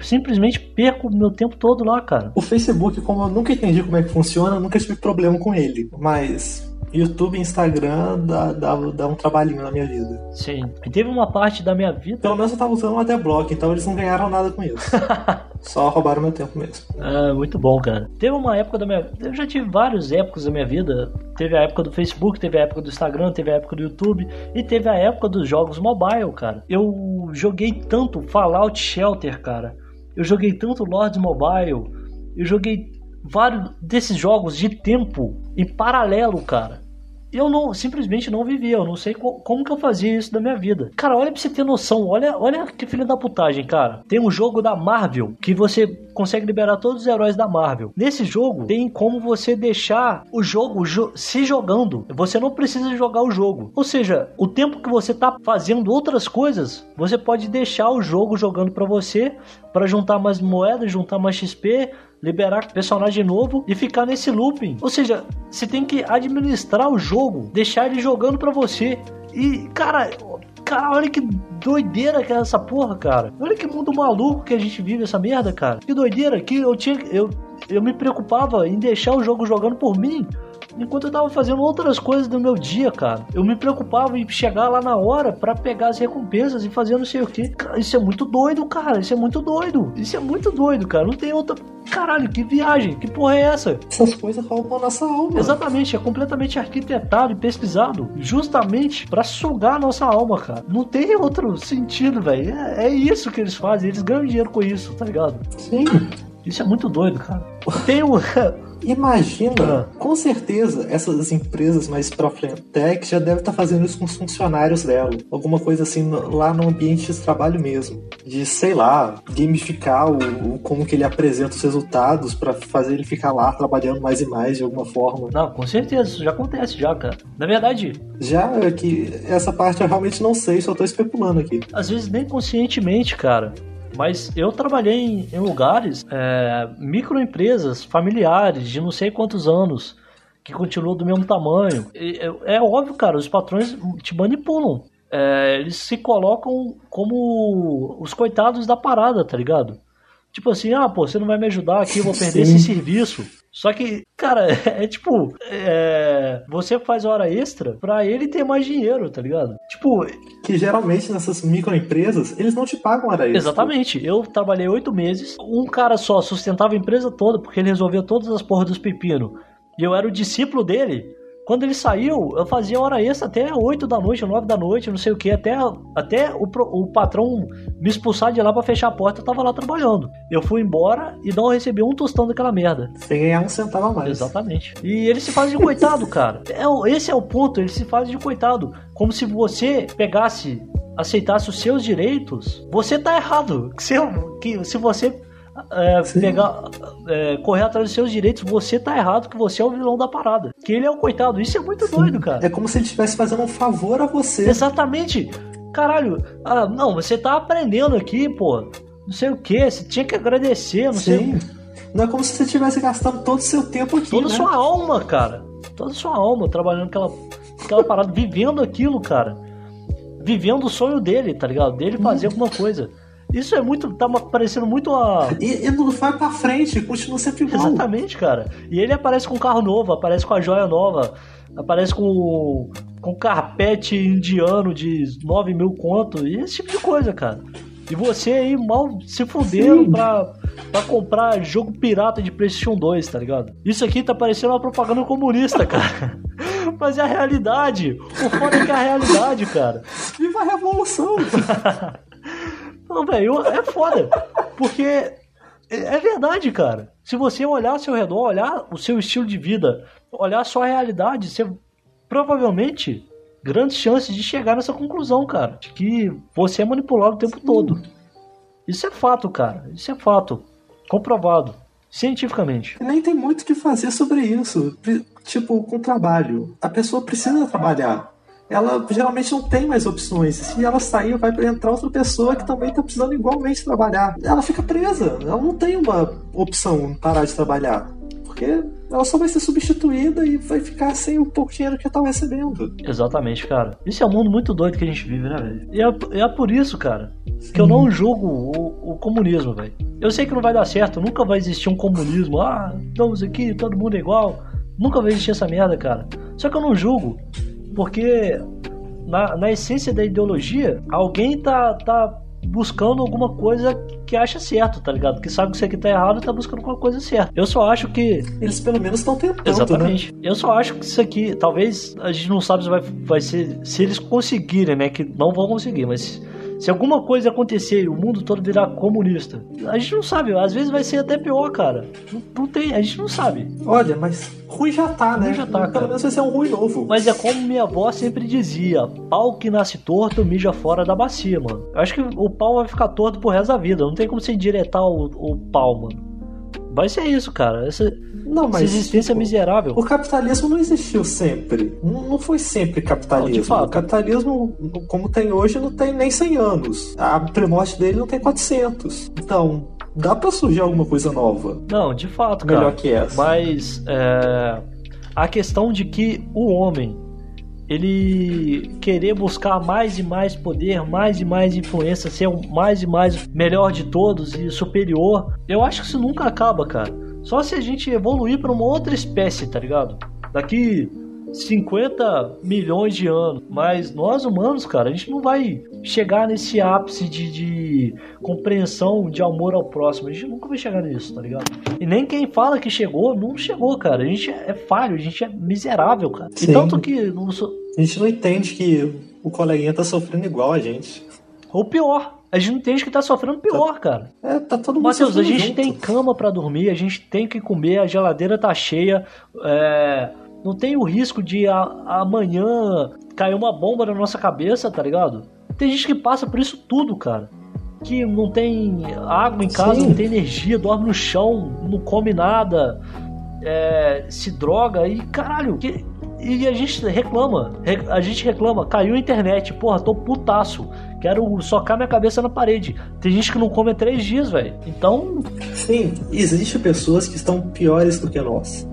simplesmente perco o meu tempo todo lá, cara. O Facebook, como eu nunca entendi como é que funciona, eu nunca tive problema com ele. Mas YouTube e Instagram dá, dá, dá um trabalhinho na minha vida. Sim. E teve uma parte da minha vida. Pelo menos eu tava usando um adblock, então eles não ganharam nada com isso. Só roubaram meu tempo mesmo. É, muito bom, cara. Teve uma época da minha Eu já tive várias épocas da minha vida. Teve a época do Facebook, teve a época do Instagram, teve a época do YouTube e teve a época dos jogos mobile, cara. Eu joguei tanto Fallout Shelter, cara. Eu joguei tanto Lords Mobile. Eu joguei vários desses jogos de tempo em paralelo, cara. Eu não, simplesmente não vivia, eu não sei co- como que eu fazia isso da minha vida. Cara, olha pra você ter noção, olha, olha que filho da putagem, cara. Tem um jogo da Marvel que você consegue liberar todos os heróis da Marvel. Nesse jogo tem como você deixar o jogo jo- se jogando. Você não precisa jogar o jogo. Ou seja, o tempo que você tá fazendo outras coisas, você pode deixar o jogo jogando pra você para juntar mais moedas, juntar mais XP, liberar personagem novo e ficar nesse looping. Ou seja, você tem que administrar o jogo, deixar ele jogando pra você. E, cara, Cara, olha que doideira que é essa porra, cara. Olha que mundo maluco que a gente vive essa merda, cara. Que doideira que eu tinha. Eu, eu me preocupava em deixar o jogo jogando por mim. Enquanto eu tava fazendo outras coisas do meu dia, cara. Eu me preocupava em chegar lá na hora pra pegar as recompensas e fazer não sei o que. Isso é muito doido, cara. Isso é muito doido. Isso é muito doido, cara. Não tem outra. Caralho, que viagem. Que porra é essa? Essas coisas roubam a nossa alma. Exatamente, é completamente arquitetado e pesquisado justamente pra sugar a nossa alma, cara. Não tem outro sentido, velho. É, é isso que eles fazem, eles ganham dinheiro com isso, tá ligado? Sim. Isso é muito doido, cara. Tem um. Imagina, com certeza, essas empresas mais profit tech já devem estar fazendo isso com os funcionários dela. Alguma coisa assim lá no ambiente de trabalho mesmo. De, sei lá, gamificar o, o- como que ele apresenta os resultados pra fazer ele ficar lá trabalhando mais e mais de alguma forma. Não, com certeza, isso já acontece já, cara. Na verdade, Já é que essa parte eu realmente não sei, só tô especulando aqui. às vezes nem conscientemente, cara. Mas eu trabalhei em, em lugares, é, microempresas familiares de não sei quantos anos, que continuam do mesmo tamanho. E, é, é óbvio, cara, os patrões te manipulam. É, eles se colocam como os coitados da parada, tá ligado? Tipo assim, ah, pô, você não vai me ajudar aqui, eu vou perder Sim. esse serviço. Só que, cara, é tipo, é, você faz hora extra pra ele ter mais dinheiro, tá ligado? Tipo, Que geralmente nessas microempresas, eles não te pagam hora extra. Exatamente. Eu trabalhei oito meses. Um cara só sustentava a empresa toda porque ele resolvia todas as porras dos pepinos. E eu era o discípulo dele. Quando ele saiu, eu fazia hora extra até 8 da noite, 9 da noite, não sei o que, até, até o, o patrão me expulsar de lá pra fechar a porta, eu tava lá trabalhando. Eu fui embora e não recebi um tostão daquela merda. Sem ganhar um centavo a mais. Exatamente. E ele se faz de coitado, cara. É, esse é o ponto, ele se faz de coitado. Como se você pegasse, aceitasse os seus direitos, você tá errado. Se, que, se você é, pegar, é, correr atrás dos seus direitos, você tá errado, que você é o vilão da parada. Que ele é o coitado. Isso é muito doido, cara. É como se ele estivesse fazendo um favor a você. Exatamente. Caralho, ah, não, você tá aprendendo aqui, pô. Não sei o que, você tinha que agradecer, não sei Sim. Não é como se você estivesse gastando todo o seu tempo aqui, toda né? sua alma, cara. Toda sua alma trabalhando aquela, aquela parada, vivendo aquilo, cara. Vivendo o sonho dele, tá ligado? Dele fazer alguma coisa. Isso é muito. Tá parecendo muito a. E, e não vai pra frente, continua sempre igual. Exatamente, cara. E ele aparece com um carro novo, aparece com a joia nova, aparece com, com carpete indiano de 9 mil conto, e esse tipo de coisa, cara. E você aí mal se fudendo pra, pra comprar jogo pirata de PlayStation 2, tá ligado? Isso aqui tá parecendo uma propaganda comunista, cara. Mas é a realidade. O foda é que é a realidade, cara. Viva a revolução! Não, velho, é foda. Porque é é verdade, cara. Se você olhar ao seu redor, olhar o seu estilo de vida, olhar a sua realidade, você provavelmente grandes chances de chegar nessa conclusão, cara, de que você é manipulado o tempo todo. Isso é fato, cara. Isso é fato. Comprovado. Cientificamente. E nem tem muito o que fazer sobre isso. Tipo, com trabalho. A pessoa precisa trabalhar. Ela geralmente não tem mais opções. Se ela sair, vai entrar outra pessoa que também tá precisando igualmente trabalhar. Ela fica presa. Ela não tem uma opção parar de trabalhar. Porque ela só vai ser substituída e vai ficar sem o pouco dinheiro que ela tá recebendo. Exatamente, cara. Isso é um mundo muito doido que a gente vive, né, velho? E é, é por isso, cara, que eu não julgo o, o comunismo, velho. Eu sei que não vai dar certo, nunca vai existir um comunismo. Ah, estamos aqui, todo mundo é igual. Nunca vai existir essa merda, cara. Só que eu não julgo, porque na, na essência da ideologia, alguém tá, tá buscando alguma coisa que acha certo, tá ligado? Que sabe que isso aqui tá errado e tá buscando alguma coisa certa. Eu só acho que Eles pelo menos estão tentando, né? Exatamente. Eu só acho que isso aqui, talvez a gente não sabe se vai, vai ser. Se eles conseguirem, né? Que não vão conseguir, mas se alguma coisa acontecer e o mundo todo virar comunista, a gente não sabe. Às vezes vai ser até pior, cara. Não, não tem, a gente não sabe. Olha, mas ruim já tá, né? Ruim já tá, cara. Pelo menos vai ser um ruim novo. Mas é como minha avó sempre dizia: pau que nasce torto mija fora da bacia, mano. Eu acho que o pau vai ficar torto pro resto da vida. Não tem como você endireitar o, o pau, mano. Vai ser isso, cara. Essa, Não, essa mas existência tipo, miserável. O capitalismo não existiu sempre. Não não foi sempre capitalismo. Não. O capitalismo, como tem hoje, não tem nem 100 anos. A primórdia dele não tem 400. Então, dá pra surgir alguma coisa nova. Não, de fato, cara. Melhor que essa. Mas é, a questão de que o homem ele querer buscar mais e mais poder, mais e mais influência, ser o mais e mais melhor de todos e superior, eu acho que isso nunca acaba, cara. Só se a gente evoluir para uma outra espécie, tá ligado? Daqui 50 milhões de anos. Mas nós humanos, cara, a gente não vai chegar nesse ápice de, de, compreensão, de amor ao próximo. A gente nunca vai chegar nisso, tá ligado? E nem quem fala que chegou, não chegou, cara. A gente é falho, a gente é miserável, cara. Sim. E tanto que. Não. A gente não entende que o coleguinha tá sofrendo igual a gente. Ou pior. A gente não entende que tá sofrendo pior, cara. É, tá todo mundo Matheus, a gente junto. tem cama pra dormir, a gente tem que comer, a geladeira tá cheia, é, não tem o risco de a- amanhã cair uma bomba na nossa cabeça, tá ligado? Tem gente que passa por isso tudo, cara. Que não tem água em casa, Sim. não tem energia, dorme no chão, não come nada, é, se droga e caralho. que- e a gente reclama, re- a gente reclama, caiu a internet, porra, tô putaço. Quero socar minha cabeça na parede. Tem gente que não come há três dias, velho. Então, Sim, existem pessoas que estão piores do que nós.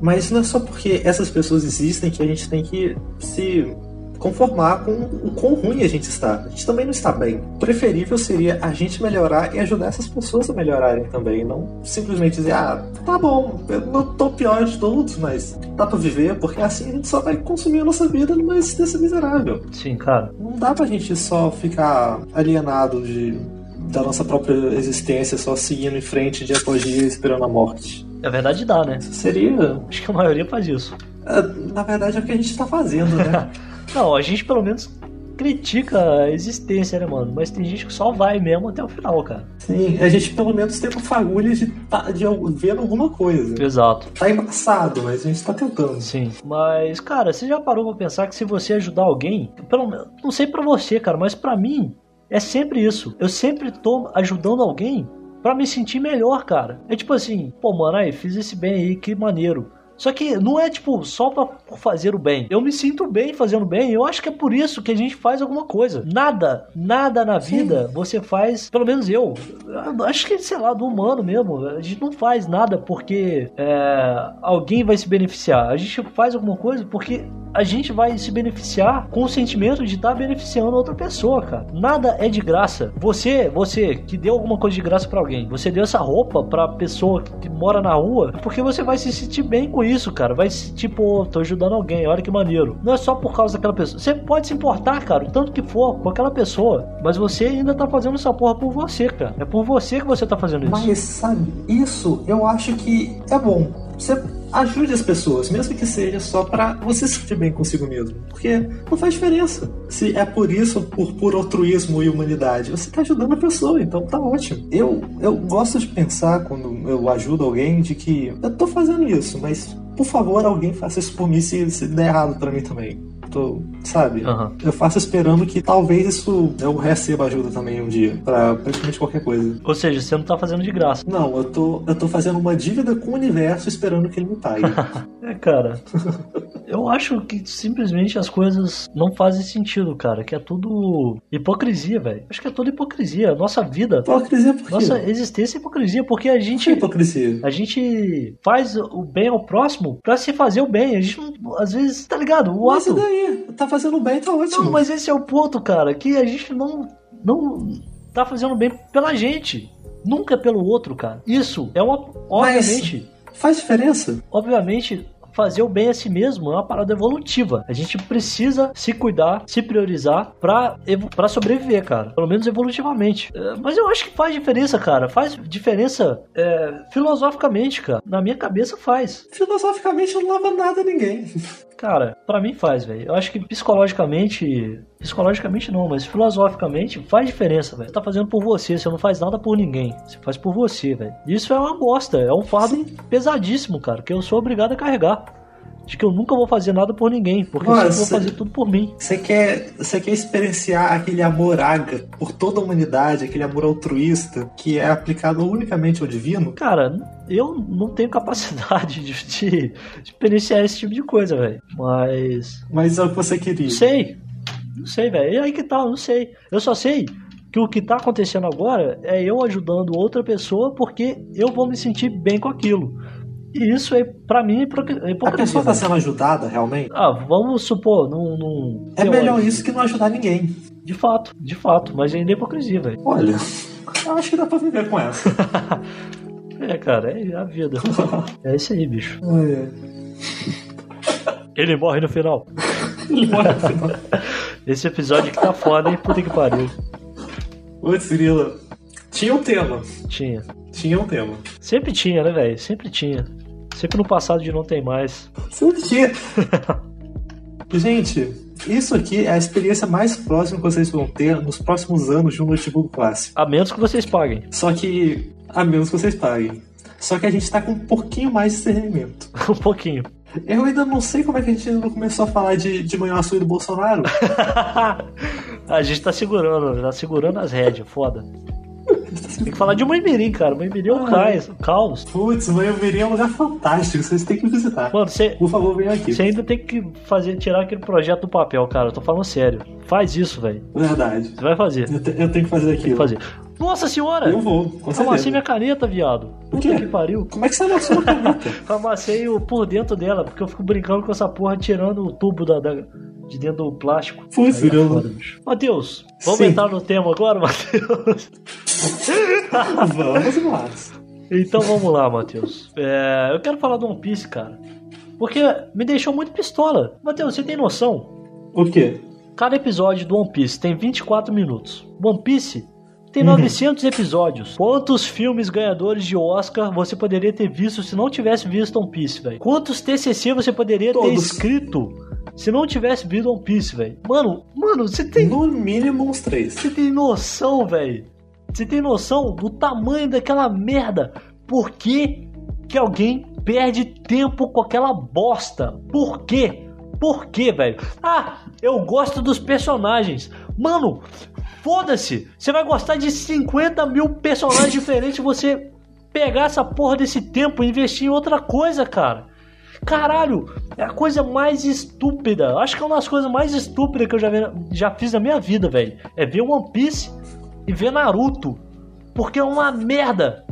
Mas não é só porque essas pessoas existem que a gente tem que se conformar com o quão ruim a gente está. A gente também não está bem. Preferível seria a gente melhorar e ajudar essas pessoas a melhorarem também. Não simplesmente dizer, ah, tá bom, eu não tô pior de todos, mas dá pra viver, porque assim a gente só vai consumir a nossa vida numa existência miserável. sim, cara. Não dá pra gente só ficar alienado de, da nossa própria existência, só seguindo em frente de e esperando a morte. Na verdade dá, né? Seria. Acho que a maioria faz isso. é, Na verdade é o que a gente tá fazendo, né? Não, a gente pelo menos critica a existência, né, mano? Mas tem gente que só vai mesmo até o final, cara. Sim, a gente pelo menos tem uma fagulha de, tá- de ver alguma coisa. Exato. Tá embaçado, mas a gente tá tentando. Sim. Mas, cara, você já parou pra pensar que se você ajudar alguém, pelo menos, não sei pra você, cara, mas pra mim é sempre isso. Eu sempre tô ajudando alguém pra me sentir melhor, cara. É tipo assim, pô, mano, aí, fiz esse bem aí, que maneiro. Só que não é tipo só pra fazer o bem. Eu me sinto bem fazendo bem. Eu acho que é por isso que a gente faz alguma coisa. Nada, nada na vida você faz, pelo menos eu. eu acho que, sei lá, do humano mesmo. A gente não faz nada porque é, alguém vai se beneficiar. A gente faz alguma coisa porque a gente vai se beneficiar com o sentimento de estar beneficiando outra pessoa, cara. Nada é de graça. Você, você que deu alguma coisa de graça pra alguém, você deu essa roupa pra pessoa que mora na rua, porque você vai se sentir bem com isso, cara. Vai se tipo, tô ajudando alguém, olha que maneiro. Não é só por causa daquela pessoa. Você pode se importar, cara, o tanto que for com aquela pessoa, mas você ainda tá fazendo essa porra por você, cara. É por você que você tá fazendo isso. Mas, sabe, isso eu acho que é bom. Você ajude as pessoas, mesmo que seja só pra você se sentir bem consigo mesmo. Porque não faz diferença. Se é por isso, por, por altruísmo e humanidade, você tá ajudando a pessoa, então tá ótimo. Eu, eu gosto de pensar, quando eu ajudo alguém, de que eu tô fazendo isso, mas por favor, alguém faça isso por mim se, se der errado pra mim também. Tô, sabe? Aham. Eu faço esperando que talvez isso eu receba ajuda também um dia, pra praticamente qualquer coisa. Ou seja, você não tá fazendo de graça. Não, eu tô, eu tô fazendo uma dívida com o universo esperando que ele me pague. É, cara. Eu acho que simplesmente as coisas não fazem sentido, cara. Que é tudo hipocrisia, velho. Acho que é tudo hipocrisia. Nossa vida, hipocrisia por quê? nossa existência é hipocrisia, porque a Que gente. hipocrisia? A gente faz o bem ao próximo pra se fazer o bem. A gente às vezes, tá ligado? O Mas ato. daí? Tá fazendo bem, tá ótimo. Não, mas esse é o ponto, cara. Que a gente não, não tá fazendo bem pela gente. Nunca pelo outro, cara. Isso é uma. Obviamente. Faz diferença? obviamente, fazer o bem a si mesmo é uma parada evolutiva. A gente precisa se cuidar, se priorizar pra, pra sobreviver, cara. Pelo menos evolutivamente. É, mas eu acho que faz diferença, cara. Faz diferença é, filosoficamente, cara. Na minha cabeça faz. Filosoficamente não lava nada a ninguém. Cara, pra mim faz, velho. Eu acho que psicologicamente. Psicologicamente não, mas filosoficamente faz diferença, velho. Você tá fazendo por você, você não faz nada por ninguém. Você faz por você, velho. Isso é uma bosta, é um fardo pesadíssimo, cara, que eu sou obrigado a carregar. De que eu nunca vou fazer nada por ninguém, porque eu Nossa. sempre vou fazer tudo por mim. Você quer, você quer experienciar aquele amor ágape por toda a humanidade, aquele amor altruísta que é aplicado unicamente ao divino? Cara, eu não tenho capacidade de, de, de experienciar esse tipo de coisa, velho. Mas. Mas é o que você queria. Não sei. Não sei, velho. E aí que tal? Não sei. Eu só sei que o que tá acontecendo agora é eu ajudando outra pessoa porque eu vou me sentir bem com aquilo. E isso é, pra mim, é é A hipocrisia. pessoa tá velho. sendo ajudada realmente? Ah, vamos supor, num. num É melhor isso que não ajudar ninguém. De fato, de fato, mas ainda é hipocrisia, velho. Olha, eu acho que dá pra viver com essa. É, cara, é a vida. É isso aí, bicho. Ele morre no final. Ele morre no final. Esse episódio que tá foda, hein? Puta que pariu. Oi, Cirila. Tinha um tema. Tinha. Tinha um tema. Sempre tinha, né, velho? Sempre tinha. Sempre no passado de não tem mais. Sempre tinha. Gente, isso aqui é a experiência mais próxima que vocês vão ter nos próximos anos de um notebook clássico. A menos que vocês paguem. Só que, a menos que vocês paguem. Só que a gente tá com um pouquinho mais de discernimento. um pouquinho. Eu ainda não sei como é que a gente ainda não começou a falar de, de manhuaçu e do Bolsonaro. a gente tá segurando, tá segurando as rédeas, foda. Tem que falar de Moimirim, cara. Moimirim é um caos. caos. Putz, Manhumirim é um lugar fantástico, vocês têm que visitar. Mano, você Por favor, venham aqui. você ainda tem que fazer, tirar aquele projeto do papel, cara. Eu tô falando sério. Faz isso, velho. Verdade. Você vai fazer. Eu, te- eu tenho que fazer Tem aquilo. que fazer. Nossa senhora! Eu vou, com Amassei certeza. minha caneta, viado. Puta quê? que pariu. Como é que você amassou a caneta? Amassei o por dentro dela, porque eu fico brincando com essa porra, tirando o tubo da, da- de dentro do plástico. Aí é bicho. Matheus, vamos Sim. entrar no tema agora, Matheus? Vamos lá. Então vamos lá, Matheus. É, eu quero falar do One Piece, cara. Porque me deixou muito pistola. Matheus, você tem noção? O quê? Cada episódio do One Piece tem 24 minutos. One Piece tem Uhum. 900 episódios. Quantos filmes ganhadores de Oscar você poderia ter visto se não tivesse visto One Piece, velho? Quantos TCC você poderia ter Todos. escrito se não tivesse visto One Piece, velho? Mano, mano, você tem, No mínimo uns três. você tem noção, velho? Você tem noção do tamanho daquela merda? Por que, que alguém perde tempo com aquela bosta? Por quê? Por quê, velho? Ah, eu gosto dos personagens. Mano, foda-se. Você vai gostar de 50 mil personagens diferentes. Você pegar essa porra desse tempo e investir em outra coisa, cara. Caralho, é a coisa mais estúpida. Acho que é uma das coisas mais estúpidas que eu já, vi- já fiz na minha vida, velho. É ver One Piece e ver Naruto. Porque é uma merda.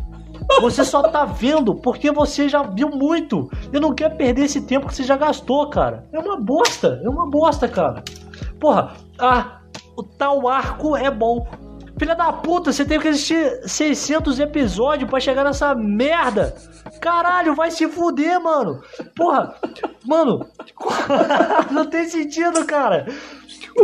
Você só tá vendo porque você já viu muito. Eu não quero perder esse tempo que você já gastou, cara. É uma bosta. É uma bosta, cara. Porra, ah, o tal arco é bom. Filha da puta, você teve que assistir 600 episódios pra chegar nessa merda. Caralho, vai se fuder, mano. Porra, mano, não tem sentido, cara.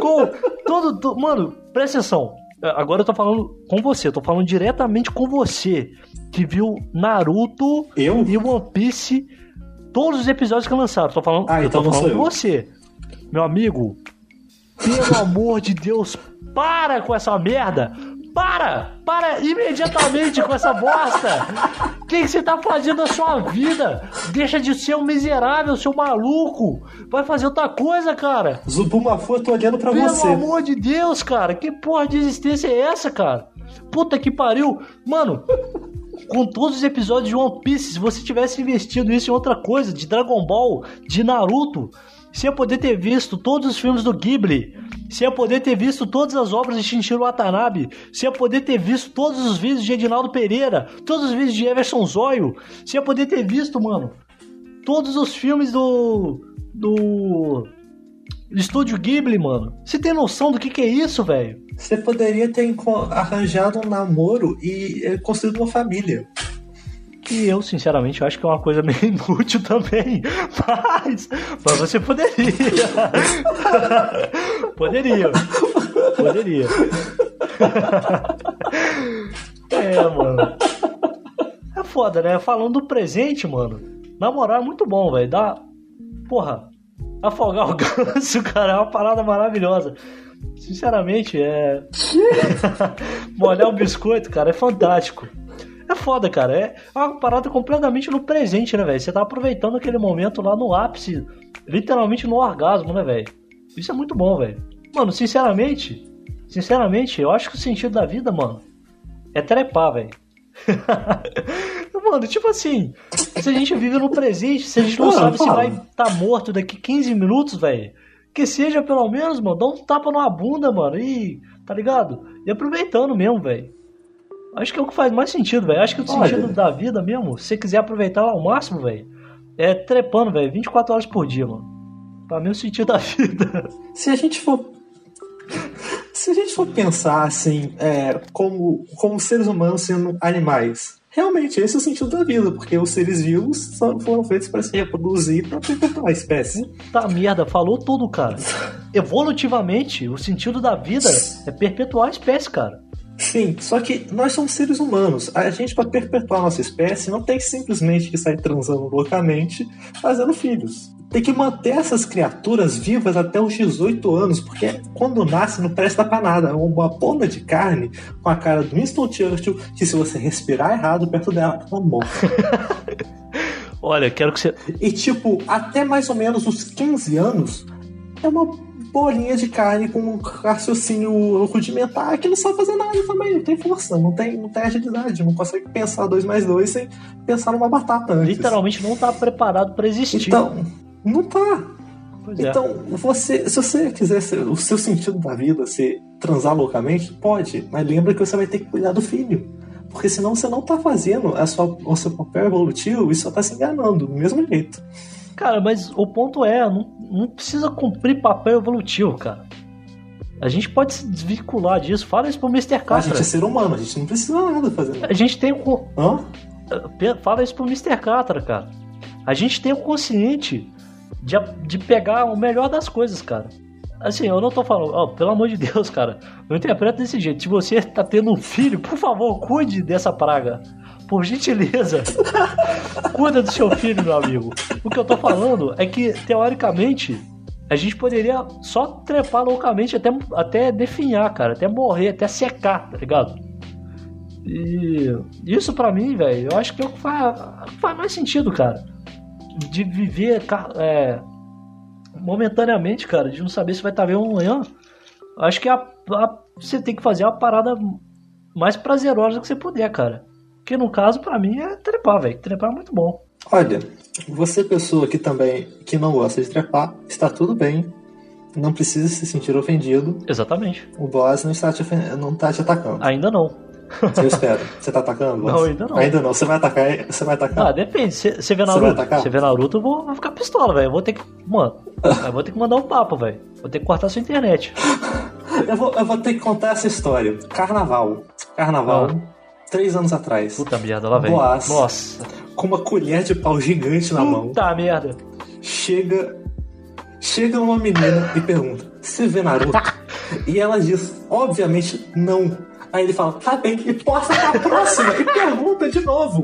Com todo, to- mano, presta atenção. Agora eu tô falando com você, eu tô falando diretamente com você que viu Naruto Eu? e One Piece todos os episódios que lançaram. Tô falando, Ah, eu então tô falando com você. Meu amigo, pelo amor de Deus, para com essa merda. Para! Para imediatamente com essa bosta! O que, que você tá fazendo na sua vida? Deixa de ser um miserável, seu maluco! Vai fazer outra coisa, cara! Zubumafu, eu tô olhando pra Pelo você. amor de Deus, cara! Que porra de existência é essa, cara? Puta que pariu! Mano, com todos os episódios de One Piece, se você tivesse investido isso em outra coisa, de Dragon Ball, de Naruto, você ia poder ter visto todos os filmes do Ghibli, você ia poder ter visto todas as obras de Shinichiro Watanabe, você ia poder ter visto todos os vídeos de Edinaldo Pereira, todos os vídeos de Everson Zóio, você ia poder ter visto, mano, todos os filmes do. do. Estúdio Ghibli, mano. Você tem noção do que, que é isso, velho? Você poderia ter arranjado um namoro e eh, construído uma família. E eu, sinceramente, eu acho que é uma coisa meio inútil também. Mas, mas você poderia. poderia. Poderia. é, mano. É foda, né? Falando do presente, mano. Namorar é muito bom, velho. Dá. Porra. Afogar o ganso, cara, é uma parada maravilhosa. Sinceramente, é. Molhar o biscoito, cara, é fantástico. É foda, cara. É uma parada completamente no presente, né, velho? Você tá aproveitando aquele momento lá no ápice, literalmente no orgasmo, né, velho? Isso é muito bom, velho. Mano, sinceramente, sinceramente, eu acho que o sentido da vida, mano, é trepar, velho. mano, tipo assim, se a gente vive no presente, se a gente não Mano, sabe se vai estar tá morto daqui 15 minutos, velho, que seja pelo menos, mano, dá um tapa numa bunda, mano, e, tá ligado? E aproveitando mesmo, velho. Acho que é o que faz mais sentido, velho. Acho que o Olha. sentido da vida mesmo, se você quiser aproveitar ao máximo, velho, é trepando, velho, 24 horas por dia, mano. Pra mim, o sentido da vida. Se a gente for. Se a gente for pensar assim, é, como, como seres humanos sendo animais, realmente esse é o sentido da vida, porque os seres vivos só foram feitos para se reproduzir para perpetuar a espécie. Tá merda, falou tudo, cara. Evolutivamente, o sentido da vida é perpetuar a espécie, cara. Sim, só que nós somos seres humanos. A gente, para perpetuar a nossa espécie, não tem simplesmente que sair transando loucamente fazendo filhos. Tem que manter essas criaturas vivas até os 18 anos, porque quando nasce não presta pra nada. É uma bomba de carne com a cara do Winston Churchill, que se você respirar errado perto dela, ela morre. Olha, quero que você. E tipo, até mais ou menos os 15 anos, é uma bolinha de carne com um raciocínio rudimentar que não sabe fazer nada também, não tem força, não tem, não tem agilidade, não consegue pensar dois mais dois sem pensar numa batata antes. Literalmente não tá preparado pra existir. Então, não tá. Pois é. Então, você, se você quiser ser, o seu sentido da vida ser transar loucamente, pode, mas lembra que você vai ter que cuidar do filho. Porque senão você não tá fazendo a sua, o seu papel evolutivo e só tá se enganando, do mesmo jeito. Cara, mas o ponto é, não, não precisa cumprir papel evolutivo, cara. A gente pode se desvincular disso. Fala isso pro Mr. A Catra. gente é ser humano, a gente não precisa nada fazer. A gente tem o. Hã? Fala isso pro Mr. Catra, cara. A gente tem o consciente de, a- de pegar o melhor das coisas, cara. Assim, eu não tô falando, ó, pelo amor de Deus, cara, não interpreta desse jeito. Se você tá tendo um filho, por favor, cuide dessa praga. Por gentileza, cuida do seu filho, meu amigo. O que eu tô falando é que, teoricamente, a gente poderia só trepar loucamente até, até definhar, cara, até morrer, até secar, tá ligado? E isso pra mim, velho, eu acho que é o que faz, faz mais sentido, cara. De viver é, momentaneamente, cara, de não saber se vai estar vivo amanhã. Acho que a- a- você tem que fazer a parada mais prazerosa que você puder, cara. Que no caso, pra mim, é trepar, velho. Trepar é muito bom. Olha, você pessoa que também que não gosta de trepar, está tudo bem. Não precisa se sentir ofendido. Exatamente. O boss não está te, ofen- não está te atacando. Ainda não. Eu espero. Você tá atacando? boss? Não, ainda não. Ainda não. Você vai atacar? Você vai atacar? Ah, depende. Você vê Naruto? Você vê Naruto, eu vou, vou ficar pistola, velho. Eu vou ter que. Mano, eu vou ter que mandar um papo, velho. Vou ter que cortar sua internet. Eu, vou, eu vou ter que contar essa história. Carnaval. Carnaval. Ah. Três anos atrás. Puta merda, lá vem. Boas. Nossa. Com uma colher de pau gigante na mão. Puta merda. Chega. Chega uma menina e pergunta: Você vê Naruto? e ela diz: Obviamente não. Aí ele fala: Tá bem, e posta pra próxima e pergunta de novo.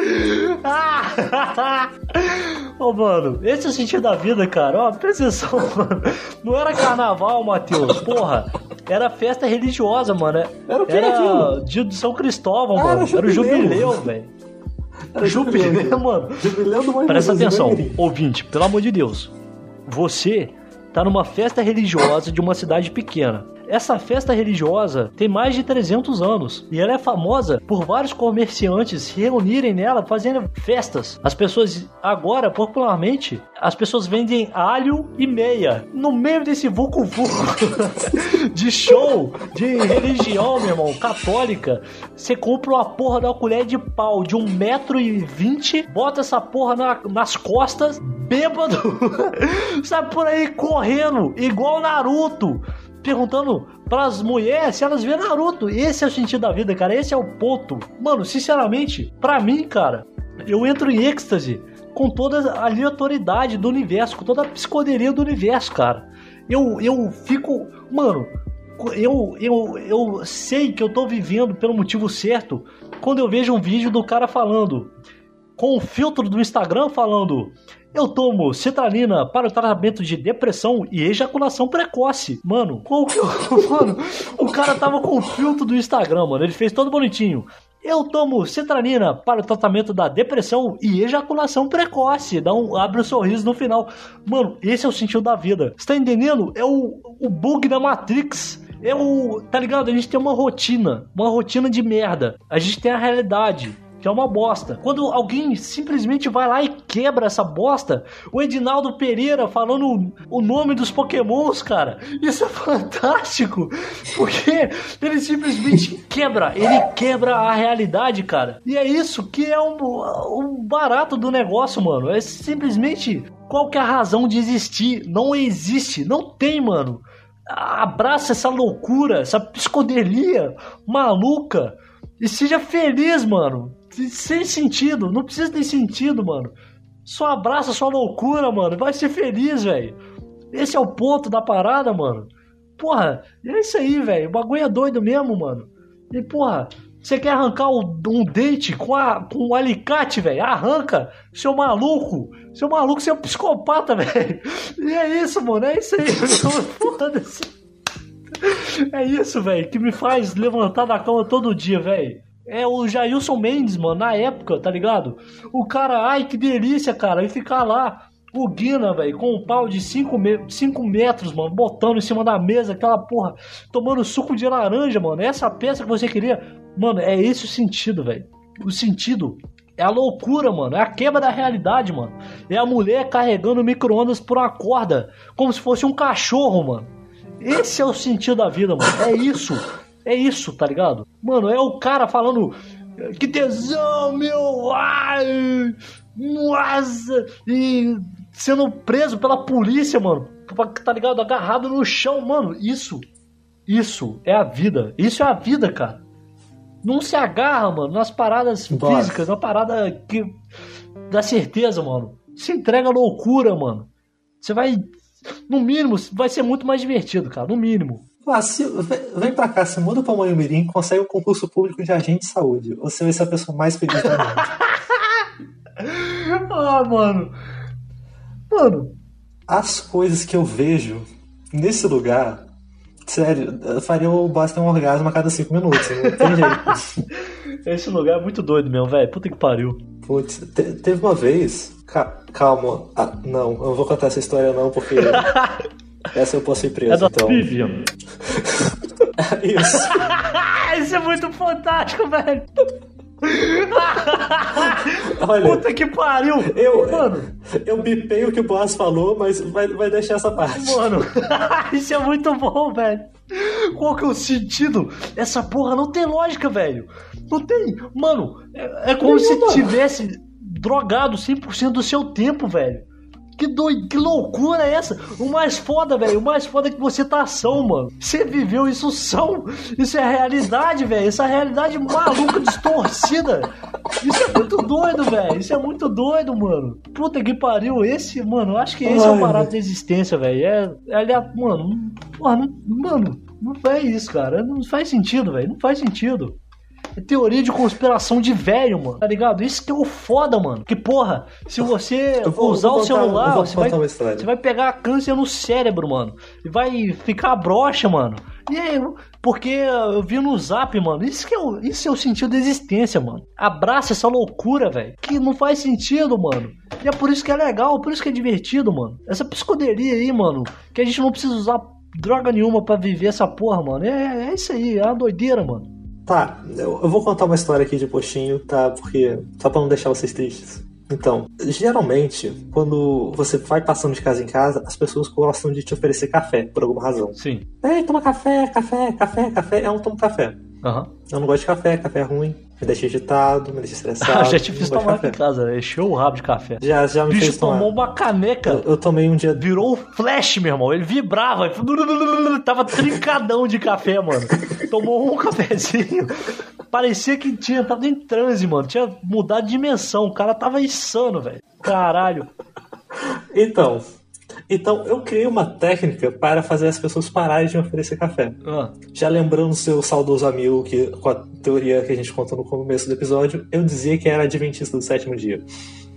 Ô, mano, esse é o sentido da vida, cara. Ó, presta atenção, mano. Não era carnaval, Matheus. Porra. Era festa religiosa, mano. Era o quê, Era aquilo? dia de São Cristóvão, Era mano. Era o jubileu. jubileu, velho. Era Jubileu, mano. Jubileu do Mãe Presta atenção, ouvinte, pelo amor de Deus. Você tá numa festa religiosa de uma cidade pequena. Essa festa religiosa tem mais de 300 anos e ela é famosa por vários comerciantes se reunirem nela fazendo festas. As pessoas agora, popularmente, as pessoas vendem alho e meia no meio desse vucu vucu de show de religião, meu irmão, católica. Você compra uma porra da colher de pau de um metro e vinte, bota essa porra na- nas costas, bêbado, sai por aí correndo, igual Naruto, perguntando pras mulheres se elas vêem Naruto. Esse é o sentido da vida, cara. Esse é o ponto. Mano, sinceramente, pra mim, cara, eu entro em êxtase com toda a aleatoriedade do universo, com toda a psicodelia do universo, cara. Eu, eu fico. Mano, eu, eu, eu sei que eu tô vivendo pelo motivo certo quando eu vejo um vídeo do cara falando com o filtro do Instagram falando eu tomo citralina para o tratamento de depressão e ejaculação precoce. Mano, qual que eu... Mano, o cara tava com o filtro do Instagram, mano. Ele fez todo bonitinho. Eu tomo citralina para o tratamento da depressão e ejaculação precoce. Dá um, abre um sorriso no final. Mano, esse é o sentido da vida. Você tá entendendo? É o, o bug da Matrix. É o. Tá ligado? A gente tem uma rotina. Uma rotina de merda. A gente tem a realidade. Que é uma bosta. Quando alguém simplesmente vai lá e quebra essa bosta, o Edinaldo Pereira falando o nome dos pokémons, cara, isso é fantástico, porque ele simplesmente quebra, ele quebra a realidade, cara. E é isso que é um, um barato do negócio, mano. É simplesmente qual que é a razão de existir? Não existe, não tem, mano. Abraça essa loucura, essa psicodelia maluca e seja feliz, mano. Sem sentido, não precisa ter sentido, mano. Só abraça sua loucura, mano. Vai ser feliz, velho. Esse é o ponto da parada, mano. Porra, é isso aí, velho. O bagulho é doido mesmo, mano. E, porra, você quer arrancar um dente com, a, com um alicate, velho? Arranca, seu maluco. Seu maluco, um psicopata, velho. E é isso, mano. É isso aí. É isso, velho, que me faz levantar da cama todo dia, velho. É o Jailson Mendes, mano, na época, tá ligado? O cara, ai que delícia, cara, e ficar lá, o Guina, velho, com um pau de 5 me metros, mano, botando em cima da mesa, aquela porra, tomando suco de laranja, mano. Essa peça que você queria, mano, é esse o sentido, velho. O sentido é a loucura, mano. É a quebra da realidade, mano. É a mulher carregando micro-ondas por uma corda, como se fosse um cachorro, mano. Esse é o sentido da vida, mano. É isso. É isso, tá ligado? Mano, é o cara falando. Que tesão, meu! Ai! Nossa! E sendo preso pela polícia, mano. Tá ligado? Agarrado no chão, mano. Isso. Isso é a vida. Isso é a vida, cara. Não se agarra, mano, nas paradas Nossa. físicas, na parada que. dá certeza, mano. Se entrega à loucura, mano. Você vai no mínimo, vai ser muito mais divertido, cara. No mínimo. Ah, se, vem pra cá, se muda pra Manhumirim, consegue o um concurso público de agente de saúde. Você vai ser a pessoa mais feliz do mundo. ah, mano. Mano. As coisas que eu vejo nesse lugar, sério, faria o Basta um orgasmo a cada cinco minutos. Não tem jeito. Esse lugar é muito doido mesmo, velho. Puta que pariu. Putz, te, teve uma vez. Ca, calma. Ah, não, eu não vou contar essa história não, porque. essa eu posso ir preso. É da então. Vivian. Isso. Isso é muito fantástico, velho. Olha, Puta que pariu! Eu, mano, eu bipei o que o Boas falou, mas vai, vai deixar essa parte. Mano, isso é muito bom, velho. Qual que é o sentido? Essa porra não tem lógica, velho. Não tem. Mano, é, é como se tivesse drogado 100% do seu tempo, velho. Que doido, que loucura é essa? O mais foda, velho, o mais foda é que você tá ação, mano. Você viveu isso são. Isso é realidade, velho. Essa realidade maluca, distorcida. Isso é muito doido, velho. Isso é muito doido, mano. Puta que pariu. Esse, mano, eu acho que esse Ai, é o parado da existência, velho. É, é, mano, porra, não, mano, não é isso, cara. Não faz sentido, velho. Não faz sentido. É teoria de conspiração de velho, mano. Tá ligado? Isso que é o foda, mano. Que porra, se você vou, usar o celular, você, vai, você vai pegar câncer no cérebro, mano. E vai ficar broxa, mano. E aí, porque eu vi no zap, mano. Isso, que é o, isso é o sentido da existência, mano. Abraça essa loucura, velho. Que não faz sentido, mano. E é por isso que é legal, por isso que é divertido, mano. Essa psicodelia aí, mano. Que a gente não precisa usar droga nenhuma para viver essa porra, mano. É, é isso aí, é uma doideira, mano. Tá, eu, eu vou contar uma história aqui de postinho, tá? Porque. Só pra não deixar vocês tristes. Então, geralmente, quando você vai passando de casa em casa, as pessoas gostam de te oferecer café, por alguma razão. Sim. Ei, toma café, café, café, café. Eu não tomo café. Uhum. Eu não gosto de café, café é ruim. Me deixa agitado, me deixa estressado. já te fiz tomar aqui em casa, né? Encheu o rabo de café. Já, já me Bicho fez tomar. tomou uma caneca. Eu, eu, tomei um dia. Virou um flash, meu irmão. Ele vibrava. Tava trincadão de café, mano. Tomou um cafezinho. Parecia que tinha, tava em transe, mano. Tinha mudado de dimensão. O cara tava insano, velho. Caralho. Então, então, eu criei uma técnica para fazer as pessoas pararem de me oferecer café. Ah. Já lembrando o seu saudoso amigo, que com a teoria que a gente contou no começo do episódio, eu dizia que era adventista do sétimo dia.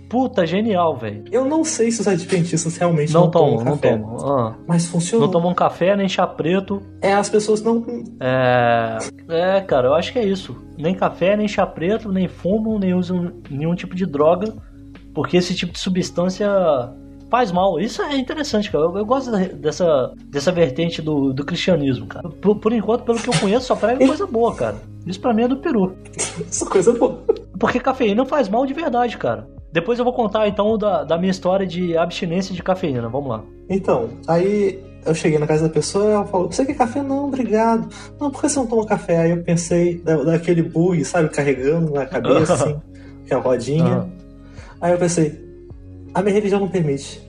Puta, genial, velho. Eu não sei se os adventistas realmente não, não tomam, tomam café. Não tomam. Ah. Mas funciona. Não tomam café, nem chá preto. É, as pessoas não. É. É, cara, eu acho que é isso. Nem café, nem chá preto, nem fumam, nem usam nenhum tipo de droga. Porque esse tipo de substância faz mal. Isso é interessante, cara. Eu, eu gosto dessa, dessa vertente do, do cristianismo, cara. Por, por, enquanto, pelo que eu conheço, só prega coisa boa, cara. Isso pra mim é do peru. Isso é coisa boa. Porque cafeína faz mal de verdade, cara. Depois eu vou contar então da, da minha história de abstinência de cafeína. Vamos lá. Então, aí eu cheguei na casa da pessoa e ela falou: Você quer café? Não, obrigado. Não, por que você não toma café? Aí eu pensei da- daquele bug, sabe, carregando na cabeça, assim, que é uma rodinha. Aham. Aí eu pensei: A minha religião não permite.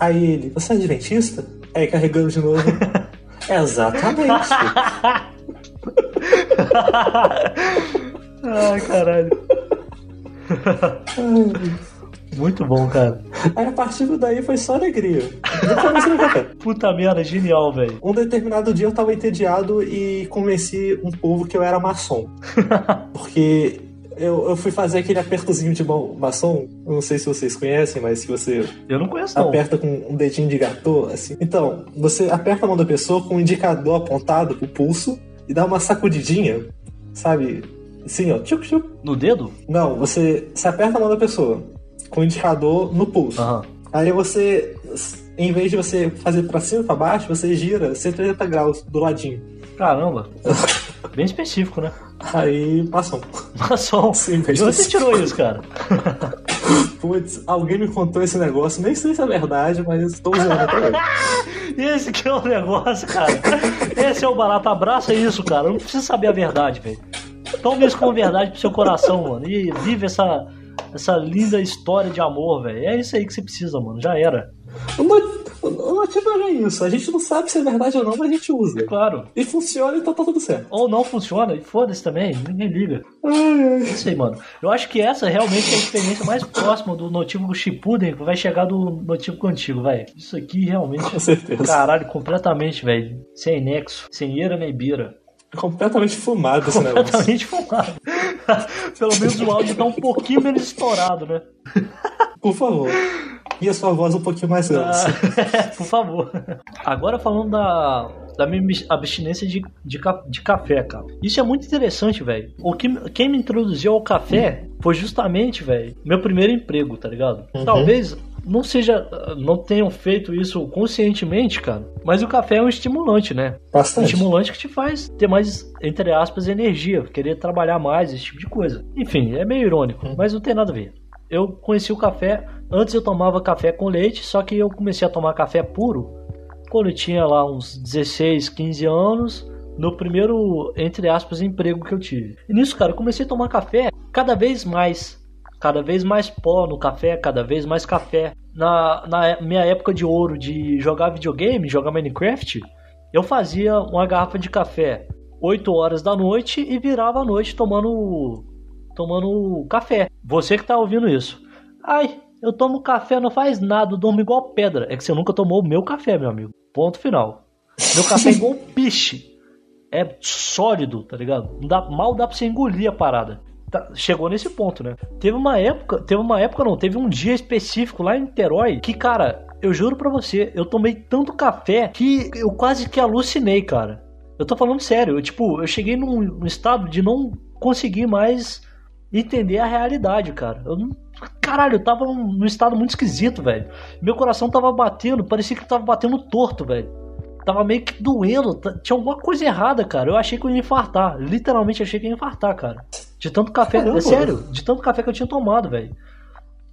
Aí ele: Você é adventista? Aí carregando de novo. Exatamente. Ai, caralho. Muito bom, cara. Aí a partir daí foi só alegria. Puta merda, genial, velho. Um determinado dia eu tava entediado e convenci um povo que eu era maçom. Porque eu, eu fui fazer aquele apertozinho de mão maçom. Não sei se vocês conhecem, mas que você Eu não conheço, não. aperta com um dedinho de gato, assim. Então, você aperta a mão da pessoa com o indicador apontado pro pulso e dá uma sacudidinha, sabe? Assim, ó, tchuc, tchuc. No dedo? Não, você, você aperta a mão da pessoa com o indicador no pulso. Aham. Aí você, em vez de você fazer pra cima e pra baixo, você gira 180 graus do ladinho. Caramba. Bem específico, né? Aí passou. Maçom. Sim, De onde você tirou isso, cara? Putz, alguém me contou esse negócio, nem sei se é verdade, mas estou usando até hoje. Esse que é o negócio, cara. Esse é o barato. Abraça isso, cara. Eu não preciso saber a verdade, velho. Tome isso como verdade pro seu coração, mano. E vive essa, essa linda história de amor, velho. É isso aí que você precisa, mano. Já era. Mo- o motivo é isso. A gente não sabe se é verdade ou não, mas a gente usa. Claro. E funciona, então tá tudo certo. Ou não funciona, e foda-se também, ninguém liga. Ai, ai. É isso aí, mano. Eu acho que essa realmente é a experiência mais próxima do notívago Shippuden que vai chegar do notívago antigo, velho. Isso aqui realmente. Com certeza. Caralho, completamente, velho. Sem nexo, sem eira nem bira. Completamente fumado esse negócio. Completamente fumado. Pelo menos o áudio tá um pouquinho menos estourado, né? Por favor. E a sua voz um pouquinho mais grossa. Ah, por favor. Agora falando da, da minha abstinência de, de, de café, cara. Isso é muito interessante, velho. O que quem me introduziu ao café foi justamente, velho, meu primeiro emprego, tá ligado? Uhum. Talvez não seja, não tenham feito isso conscientemente, cara. Mas o café é um estimulante, né? Um Bastante. estimulante que te faz ter mais, entre aspas, energia, querer trabalhar mais, esse tipo de coisa. Enfim, é meio irônico, mas não tem nada a ver. Eu conheci o café, antes eu tomava café com leite, só que eu comecei a tomar café puro quando eu tinha lá uns 16, 15 anos, no primeiro, entre aspas, emprego que eu tive. E nisso, cara, eu comecei a tomar café cada vez mais. Cada vez mais pó no café, cada vez mais café. Na, na minha época de ouro de jogar videogame, jogar Minecraft, eu fazia uma garrafa de café 8 horas da noite e virava a noite tomando tomando café. Você que tá ouvindo isso. Ai, eu tomo café, não faz nada, eu durmo igual pedra. É que você nunca tomou o meu café, meu amigo. Ponto final. Meu café é igual piche. É sólido, tá ligado? Dá, mal dá pra você engolir a parada. Tá, chegou nesse ponto, né? Teve uma época, teve uma época não, teve um dia específico lá em Niterói que, cara, eu juro pra você, eu tomei tanto café que eu quase que alucinei, cara. Eu tô falando sério, eu, tipo, eu cheguei num, num estado de não conseguir mais entender a realidade, cara. Eu não. Caralho, eu tava num, estado muito esquisito, velho. Meu coração tava batendo, parecia que tava batendo torto, velho. Tava meio que doendo, tinha alguma coisa errada, cara. Eu achei que eu ia infartar. Literalmente achei que ia infartar, cara. De tanto café, Caramba. é sério, de tanto café que eu tinha tomado, velho.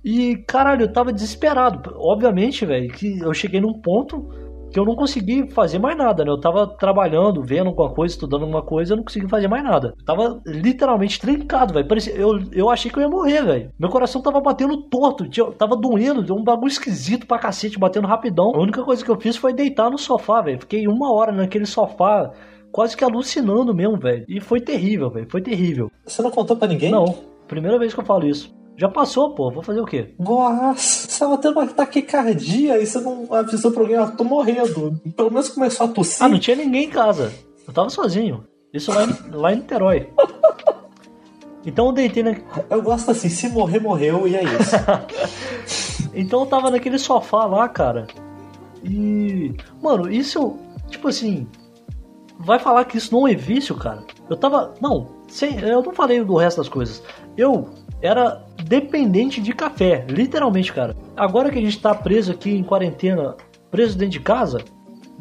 E, caralho, eu tava desesperado. Obviamente, velho, que eu cheguei num ponto que eu não consegui fazer mais nada, né? Eu tava trabalhando, vendo alguma coisa, estudando alguma coisa, eu não consegui fazer mais nada. Eu tava literalmente trincado, velho. Parecia- Eu, eu achei que eu ia morrer, velho. Meu coração tava batendo torto, tinha- tava doendo, deu um bagulho esquisito pra cacete, batendo rapidão. A única coisa que eu fiz foi deitar no sofá, velho. Fiquei uma hora naquele sofá, quase que alucinando mesmo, velho. E foi terrível, velho. Foi terrível. Você não contou pra ninguém? Não, primeira vez que eu falo isso. Já passou, pô. Vou fazer o quê? Nossa, você tava tendo uma taquicardia e você não avisou pra alguém, ó, tô morrendo. Pelo menos começou a tossir. Ah, não tinha ninguém em casa. Eu tava sozinho. Isso lá em, lá em Niterói. Então eu deitei na... Eu gosto assim, se morrer, morreu e é isso. Então eu tava naquele sofá lá, cara. E. Mano, isso. Tipo assim. Vai falar que isso não é vício, cara. Eu tava. Não, sem, eu não falei do resto das coisas. Eu era dependente de café, literalmente, cara. Agora que a gente tá preso aqui em quarentena, preso dentro de casa,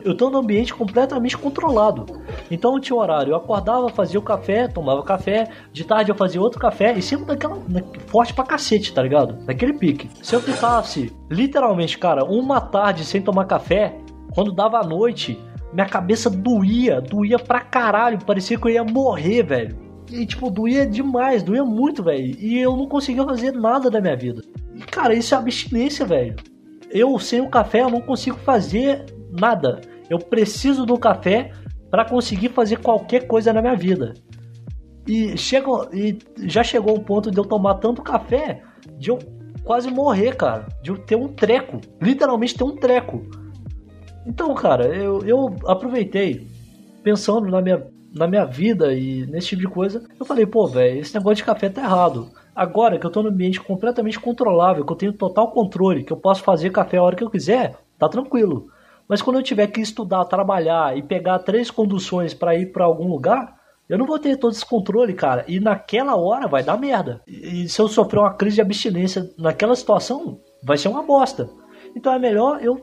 Eu tô num ambiente completamente controlado. Então eu tinha horário, eu acordava, fazia o café, tomava café, de tarde eu fazia outro café, e sempre daquela. forte pra cacete, tá ligado? Naquele pique. Se eu ficasse, literalmente, cara, uma tarde sem tomar café, quando dava a noite, minha cabeça doía, doía pra caralho, parecia que eu ia morrer, velho. E, tipo, doía demais, doía muito, velho. E eu não conseguia fazer nada da minha vida. E, cara, isso é abstinência, velho. Eu, sem o café, eu não consigo fazer nada. Eu preciso do café para conseguir fazer qualquer coisa na minha vida. E, chega, e já chegou o ponto de eu tomar tanto café de eu quase morrer, cara. De eu ter um treco. Literalmente ter um treco. Então, cara, eu, eu aproveitei pensando na minha, na minha vida e nesse tipo de coisa. Eu falei, pô, velho, esse negócio de café tá errado. Agora que eu tô num ambiente completamente controlável, que eu tenho total controle, que eu posso fazer café a hora que eu quiser, tá tranquilo. Mas quando eu tiver que estudar, trabalhar e pegar três conduções para ir para algum lugar, eu não vou ter todo esse controle, cara. E naquela hora vai dar merda. E, se eu sofrer uma crise de abstinência naquela situação, vai ser uma bosta. Então é melhor eu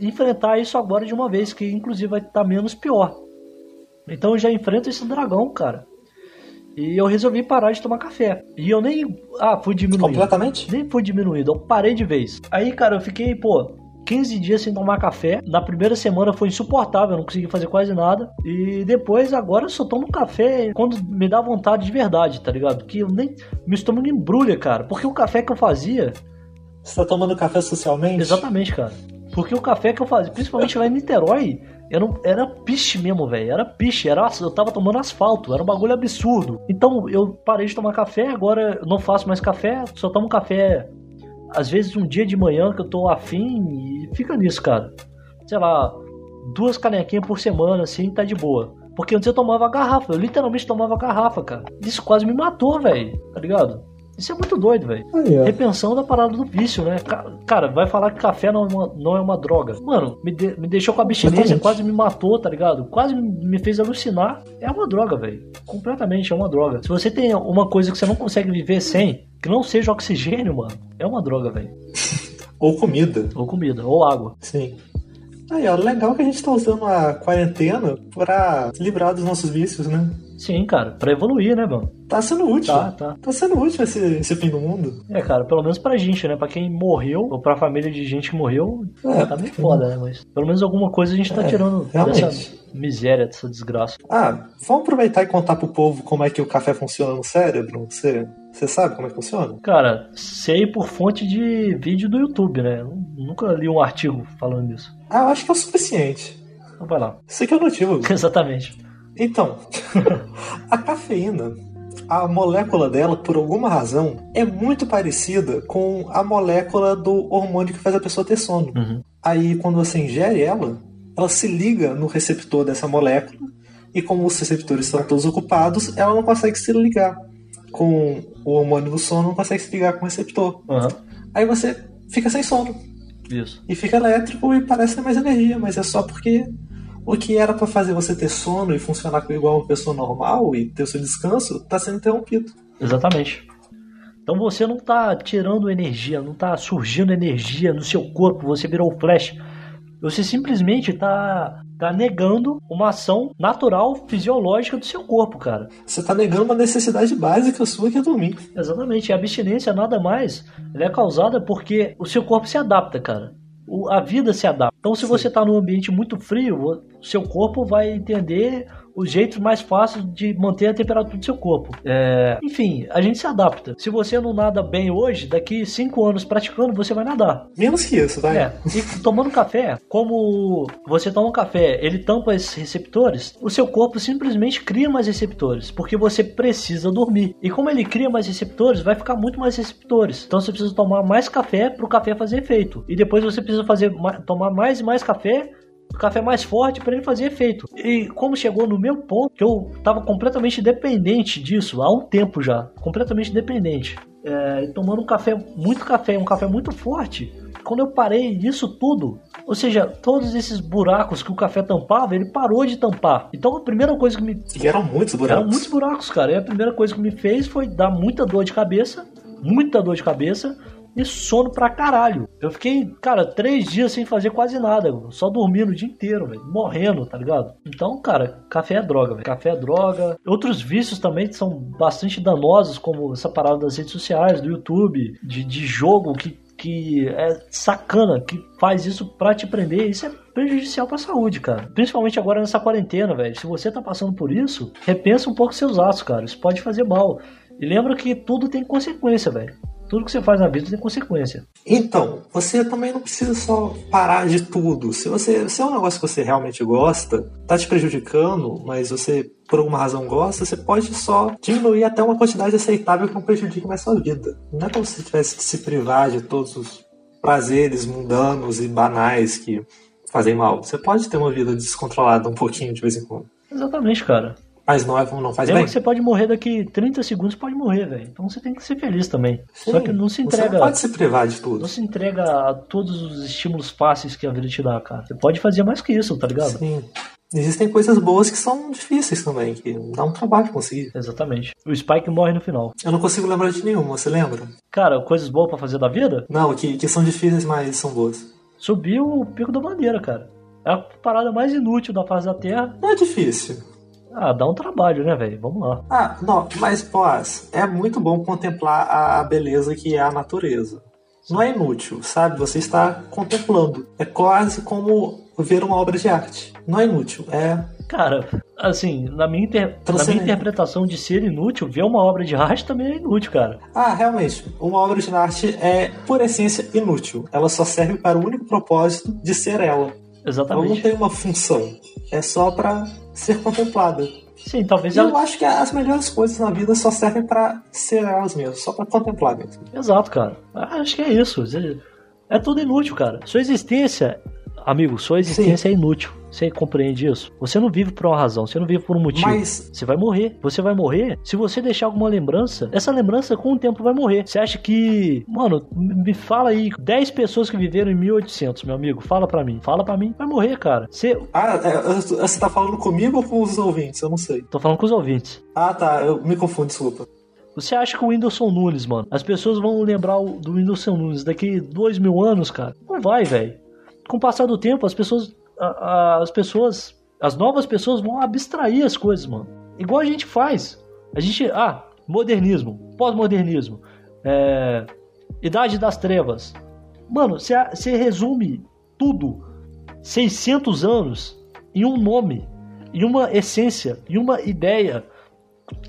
enfrentar isso agora de uma vez, que inclusive vai estar menos pior. Então eu já enfrento esse dragão, cara. E eu resolvi parar de tomar café. E eu nem. Ah, fui diminuindo. Completamente? Nem fui diminuído, eu parei de vez. Aí, cara, eu fiquei, pô, 15 dias sem tomar café. Na primeira semana foi insuportável, eu não consegui fazer quase nada. E depois, agora eu só tomo café quando me dá vontade de verdade, tá ligado? Que eu nem. Meu estômago embrulha, cara. Porque o café que eu fazia. Você tá tomando café socialmente? Exatamente, cara. Porque o café que eu fazia, principalmente lá em Niterói, era, piche mesmo, velho. Era piche, era, eu tava tomando asfalto, era um bagulho absurdo. Então eu parei de tomar café, agora não faço mais café, só tomo café às vezes um dia de manhã que eu tô afim e fica nisso, cara. Sei lá, duas canequinhas por semana, assim, tá de boa. Porque antes eu tomava garrafa, eu literalmente tomava garrafa, cara. Isso quase me matou, velho, tá ligado? Isso é muito doido, velho. Aí, ó. Repensando a parada do vício, né? Ca- Cara, vai falar que café não é uma, não é uma droga. Mano, me, de- me deixou com abstinência, Exatamente. quase me matou, tá ligado? Quase me fez alucinar. É uma droga, velho. Completamente é uma droga. Se você tem uma coisa que você não consegue viver sem, que não seja oxigênio, mano, é uma droga, velho. Ou comida. Ou comida, ou água. Sim. Aí, ó, legal que a gente tá usando a quarentena pra se livrar dos nossos vícios, né? Sim, cara, pra evoluir, né, mano? Tá sendo útil. Tá, tá. Tá sendo útil esse, esse fim do mundo. É, cara, pelo menos pra gente, né? Pra quem morreu, ou pra família de gente que morreu, É, tá meio foda, né? Mas pelo menos alguma coisa a gente tá É, tirando realmente. dessa miséria, dessa desgraça. Ah, vamos aproveitar e contar pro povo como é que o café funciona no cérebro? Você, você sabe como é que funciona? Cara, sei por fonte de vídeo do YouTube, né? Eu Nunca li um artigo falando disso. Ah, eu acho que é o suficiente. Então vai lá. Isso aqui é o motivo. Exatamente. Então, a cafeína, a molécula dela, por alguma razão, é muito parecida com a molécula do hormônio que faz a pessoa ter sono. Uhum. Aí, quando você ingere ela, ela se liga no receptor dessa molécula, e como os receptores estão todos ocupados, ela não consegue se ligar com o hormônio do sono, não consegue se ligar com o receptor. Aham. Aí você fica sem sono Isso. e fica elétrico e parece ter mais energia, mas é só porque o que era pra fazer você ter sono e funcionar igual uma pessoa normal e ter o seu descanso tá sendo interrompido. Exatamente. Então você não tá tirando energia, não tá surgindo energia no seu corpo, você virou flash. Você simplesmente tá, tá negando uma ação natural, fisiológica do seu corpo, cara. Você tá negando uma necessidade básica sua que é dormir. Exatamente. A abstinência nada mais é causada porque o seu corpo se adapta, cara. A vida se adapta. Então, se você está num ambiente muito frio, o seu corpo vai entender os jeitos mais fáceis de manter a temperatura do seu corpo. É, Enfim, a gente se adapta. Se você não nada bem hoje, daqui cinco anos praticando, você vai nadar. Menos que isso, vai. É, e tomando café, como você toma um café, ele tampa esses receptores, o seu corpo simplesmente cria mais receptores, porque você precisa dormir. E como ele cria mais receptores, vai ficar muito mais receptores. Então você precisa tomar mais café para o café fazer efeito. E depois você precisa fazer ma- tomar mais e mais café café mais forte para ele fazer efeito. E como chegou no meu ponto, que eu estava completamente dependente disso há um tempo já, completamente dependente. É, tomando um café, muito café, um café muito forte. Quando eu parei disso tudo, ou seja, todos esses buracos que o café tampava, ele parou de tampar. Então a primeira coisa que me E eram muitos buracos. eram muitos buracos, cara. E a primeira coisa que me fez foi dar muita dor de cabeça, muita dor de cabeça, e sono pra caralho. Eu fiquei, cara, três dias sem fazer quase nada, só dormindo o dia inteiro, velho, morrendo, tá ligado? Então, cara, café é droga, velho. Café é droga. Outros vícios também são bastante danosos, como essa parada das redes sociais, do YouTube, de, de jogo que que é sacana, que faz isso pra te prender, isso é prejudicial pra saúde, cara. Principalmente agora nessa quarentena, velho. Se você tá passando por isso, repensa um pouco seus atos, cara. Isso pode fazer mal. E lembra que tudo tem consequência, velho. Tudo que você faz na vida tem consequência. Então, você também não precisa só parar de tudo. Se você se é um negócio que você realmente gosta, tá te prejudicando, mas você por alguma razão gosta, você pode só diminuir até uma quantidade aceitável que não prejudique mais sua vida. Não é como se você tivesse que se privar de todos os prazeres mundanos e banais que fazem mal. Você pode ter uma vida descontrolada um pouquinho de vez em quando. Exatamente, cara. Mas não, é, não faz Lembra bem. que você pode morrer daqui 30 segundos, pode morrer, velho. Então você tem que ser feliz também. Sim, Só que não se Você entrega. não pode se privar de tudo. Não se entrega a todos os estímulos fáceis que a vida te dá, cara. Você pode fazer mais que isso, tá ligado? Sim. Existem coisas boas que são difíceis também, que dá um trabalho conseguir. Exatamente. O Spike morre no final. Eu não consigo lembrar de nenhuma, você lembra? Cara, coisas boas pra fazer da vida? Não, que, que são difíceis, mas são boas. Subir o pico da bandeira, cara. É a parada mais inútil da face da Terra. Não é difícil. Ah, dá um trabalho, né, velho? Vamos lá. Ah, não, mas, pô, é muito bom contemplar a beleza que é a natureza. Não é inútil, sabe? Você está contemplando. É quase como ver uma obra de arte. Não é inútil, é. Cara, assim, na minha, inter... na minha interpretação de ser inútil, ver uma obra de arte também é inútil, cara. Ah, realmente, uma obra de arte é, por essência, inútil. Ela só serve para o único propósito de ser ela. Ela não Exatamente. tem uma função. É só para ser contemplada. Sim, talvez E eu ela. acho que as melhores coisas na vida só servem para ser elas mesmas, só para contemplar mesmo. Exato, cara. Ah, Acho que é isso. É tudo inútil, cara. Sua existência, amigo, sua existência é inútil. Você compreende isso? Você não vive por uma razão, você não vive por um motivo. Mas Você vai morrer. Você vai morrer se você deixar alguma lembrança. Essa lembrança com o tempo vai morrer. Você acha que. Mano, me fala aí. 10 pessoas que viveram em 1800, meu amigo. Fala pra mim. Fala pra mim. Vai morrer, cara. Você. Ah, é, você tá falando comigo ou com os ouvintes? Eu não sei. Tô falando com os ouvintes. Ah, tá. Eu me confundo, desculpa. Você acha que o Whindersson Nunes, mano, as pessoas vão lembrar o- do Whindersson Nunes daqui dois mil anos, cara? Não vai, velho. Com o passar do tempo, as pessoas. A- a- as pessoas. As novas pessoas vão abstrair as coisas, mano. Igual a gente faz. A gente. Ah, modernismo, pós-modernismo, é, idade das trevas. Mano, você resume tudo, 600 anos, em um nome, em uma essência, em uma ideia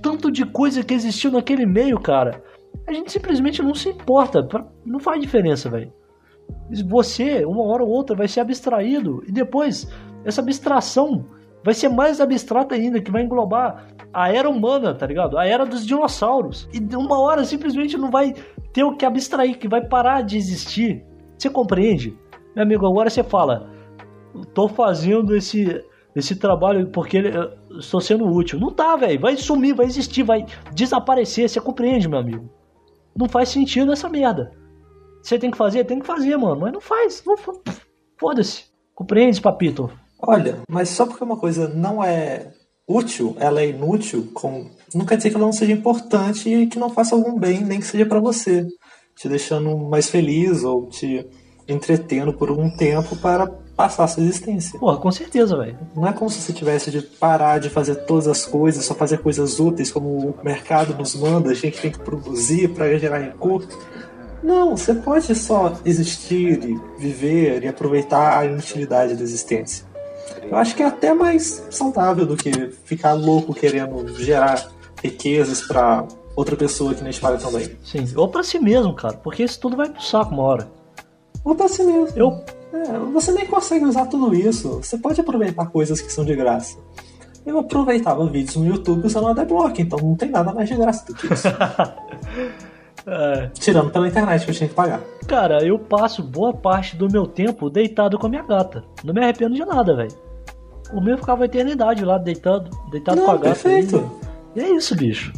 tanto de coisa que existiu naquele meio, cara. A gente simplesmente não se importa. Não faz diferença, velho. Você, uma hora ou outra, vai ser abstraído. E depois, essa abstração vai ser mais abstrata ainda, que vai englobar a era humana, tá ligado? A era dos dinossauros. E de uma hora simplesmente não vai ter o que abstrair, que vai parar de existir. Você compreende? Meu amigo, agora você fala. Tô fazendo esse, esse trabalho porque ele- eu estou sendo útil. Não tá, velho. Vai sumir, vai existir, vai desaparecer. Você compreende, meu amigo? Não faz sentido essa merda. Você tem que fazer? Tem que fazer, mano. Mas não faz. Não, Foda-se. Compreende, papito? Olha, mas só porque uma coisa não é útil, ela é inútil, com... não quer dizer que ela não seja importante e que não faça algum bem, nem que seja pra você, te deixando mais feliz ou te entretendo por algum tempo para passar a sua existência. Porra, com certeza, velho. Não é como se você tivesse de parar de fazer todas as coisas, só fazer coisas úteis como o mercado nos manda, a gente tem que produzir para gerar recurso. Não, você pode só existir e viver e aproveitar a inutilidade da existência. Eu acho que é até mais saudável do que ficar louco querendo gerar riquezas para outra pessoa que nem paga também. Sim. Ou pra si mesmo, cara. Porque isso tudo vai pro saco uma hora. Ou pra si mesmo. Eu. É, você nem consegue usar tudo isso. Você pode aproveitar coisas que são de graça. Eu aproveitava vídeos no YouTube usando o Adblock, então não tem nada mais de graça do que isso. É, Tirando pela internet que eu tinha que pagar. cara, eu passo boa parte do meu tempo deitado com a minha gata. Não me arrependo de nada, velho. O meu ficava a eternidade lá, deitado, deitado Não, com a gata. perfeito. E é isso, bicho.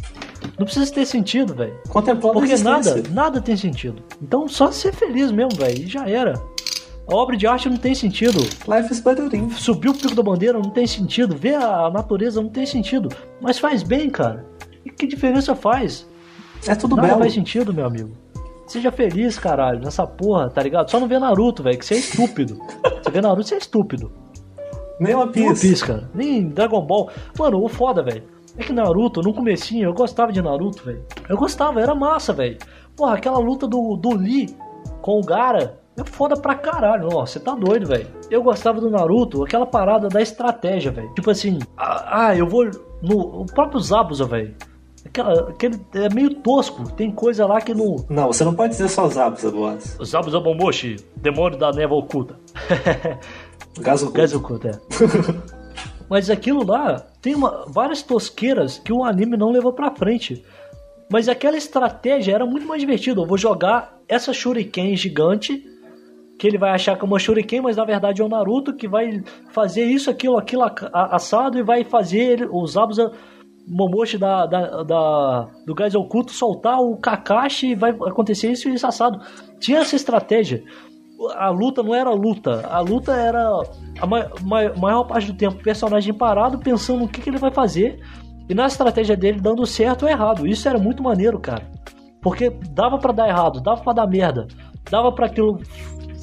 Não precisa ter sentido, velho. Contemplando Porque nada, nada tem sentido. Então só ser feliz mesmo, velho. E já era. A obra de arte não tem sentido. Life is better than. Subir o pico da bandeira não tem sentido. Ver a natureza não tem sentido. Mas faz bem, cara. E que diferença faz? É tudo Nada belo. faz sentido, meu amigo. Seja feliz, caralho, nessa porra, tá ligado? Só não vê Naruto, velho, que você é estúpido. Você vê Naruto, você é estúpido. Nem uma Nem One pista. Piece, cara. Nem Dragon Ball. Mano, o foda, velho. É que Naruto, no comecinho, eu gostava de Naruto, velho. Eu gostava, era massa, velho. Porra, aquela luta do, do Lee com o Gara é foda pra caralho. Ó, você tá doido, velho. Eu gostava do Naruto, aquela parada da estratégia, velho. Tipo assim, ah, ah, eu vou no o próprio Zabuza, velho. Aquela, aquele é meio tosco. Tem coisa lá que não. Não, você não pode dizer só os hábitos, Boas. Zabuza Bomboshi, demônio da névoa oculta. Gaso Gás oculto, é. Mas aquilo lá tem uma- várias tosqueiras que o anime não levou pra frente. Mas aquela estratégia era muito mais divertida. Eu vou jogar essa shuriken gigante, que ele vai achar que é uma shuriken, mas na verdade é o Naruto que vai fazer isso, aquilo, aquilo assado e vai fazer os Abusa Momoshi da, da, da- do gás oculto soltar o Kakashi e vai acontecer isso e isso assado. Tinha essa estratégia a luta não era luta, a luta era a ma- ma- maior parte do tempo o personagem parado pensando no que, que ele vai fazer e na estratégia dele dando certo ou errado. Isso era muito maneiro, cara. Porque dava pra dar errado, dava pra dar merda, dava pra aquilo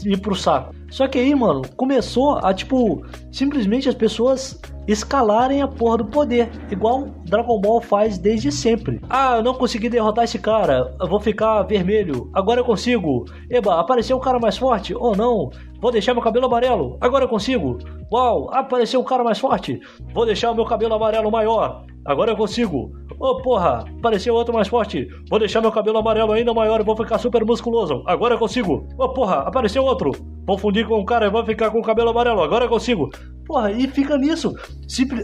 ir pro saco. Só que aí, mano, começou a tipo simplesmente as pessoas escalarem a porra do poder, igual Dragon Ball faz desde sempre. Ah, eu não consegui derrotar esse cara, eu vou ficar vermelho. Agora eu consigo. Eba, apareceu um cara mais forte? Oh não, vou deixar meu cabelo amarelo. Agora eu consigo. Uau, apareceu um cara mais forte. Vou deixar o meu cabelo amarelo maior. Agora eu consigo. Ô porra, apareceu outro mais forte. Vou deixar meu cabelo amarelo ainda maior e vou ficar super musculoso. Agora eu consigo. Ô porra, apareceu outro. Vou fundir com um cara e vou ficar com o cabelo amarelo. Agora eu consigo. Porra, e fica nisso. Simple-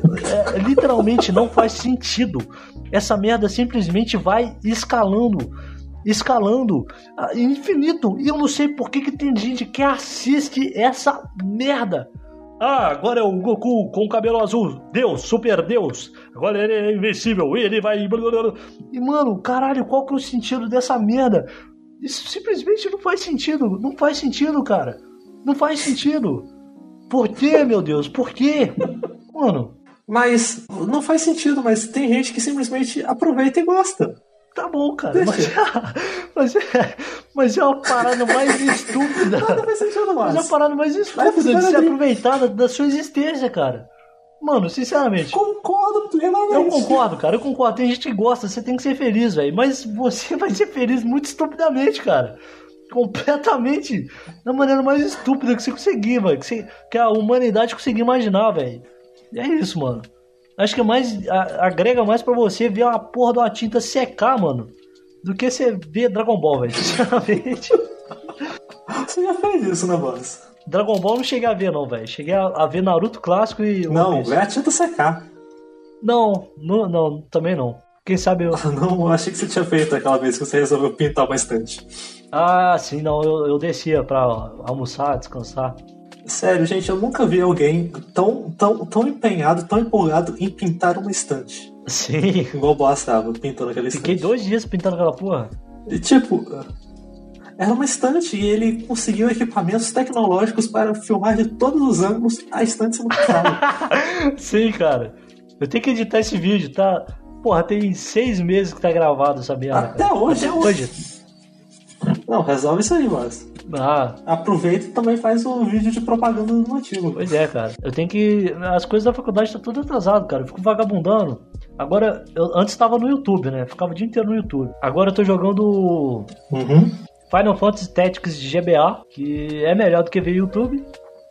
é, literalmente não faz sentido. Essa merda simplesmente vai escalando. Escalando ah, infinito. E eu não sei por que, que tem gente que assiste essa merda. Ah, agora é o Goku com o cabelo azul. Deus, super Deus. Agora ele é invencível. Ele vai. E, mano, caralho, qual que é o sentido dessa merda? Isso simplesmente não faz sentido. Não faz sentido, cara. Não faz sentido. Por quê, meu Deus? Por quê? Mano, Mas não faz sentido, mas tem gente que simplesmente aproveita e gosta. Tá bom, cara. Mas, mas, é, mas é uma parada mais estúpida. Não faz sentido, Mas é a mas. parada mais estúpida de Mas, se peraí. aproveitar da, sua existência, cara. Mano, sinceramente. Concordo plenamente. Eu concordo, cara, eu concordo. Tem gente que gosta, você tem que ser feliz, velho. Mas você vai ser feliz muito estupidamente, cara. Completamente da maneira mais estúpida que você conseguir, velho. Que, você- que a humanidade conseguir imaginar, velho. É isso, mano. Acho que é mais. a- agrega mais pra você ver uma porra de uma tinta secar, mano. Do que você ver Dragon Ball, velho. Sinceramente. Você já fez isso, né, Boss? Dragon Ball não cheguei a ver, não, velho. Cheguei a, a ver Naruto clássico e. Não, é a tinta secar. Não, não, não, também não. Quem sabe eu. Não, achei que você tinha feito aquela vez que você resolveu pintar uma estante. Ah, sim, não, eu, eu descia pra almoçar, descansar. Sério, gente, eu nunca vi alguém tão, tão, tão empenhado, tão empolgado em pintar uma estante. Sim. Igual o Boss estava pintando aquela estante. Fiquei dois dias pintando aquela porra. E, tipo, era uma estante e ele conseguiu equipamentos tecnológicos para filmar de todos os ângulos a estante sendo pintada. Sim, cara. Eu tenho que editar esse vídeo, tá? Porra, tem seis meses que tá gravado essa merda. Até cara. hoje. Até hoje. Não, resolve isso aí, Boss. Ah, Aproveita e também faz o vídeo de propaganda do motivo. pois é, cara. Eu tenho que. As coisas da faculdade tá tudo atrasado, cara. Eu fico vagabundando. Agora, eu antes tava no YouTube, né? Ficava o dia inteiro no YouTube. Agora eu tô jogando Uhum. Final Fantasy Tactics de GBA, que é melhor do que ver YouTube,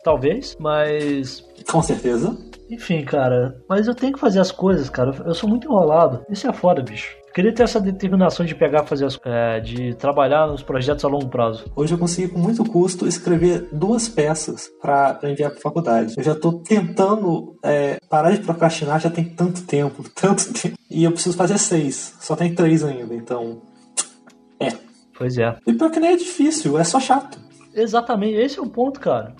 talvez, mas Com certeza. enfim, cara, mas eu tenho que fazer as coisas, cara. Eu sou muito enrolado. Isso é foda, bicho. Queria ter essa determinação de pegar, fazer as, é, de trabalhar nos projetos a longo prazo. Hoje eu consegui com muito custo escrever duas peças para enviar para faculdade. Eu já tô tentando é, parar de procrastinar já tem tanto tempo, tanto tempo. E eu preciso fazer seis. Só tem três ainda, então. Pois é. E pior que nem é difícil, é só chato. Exatamente, esse é o ponto, cara.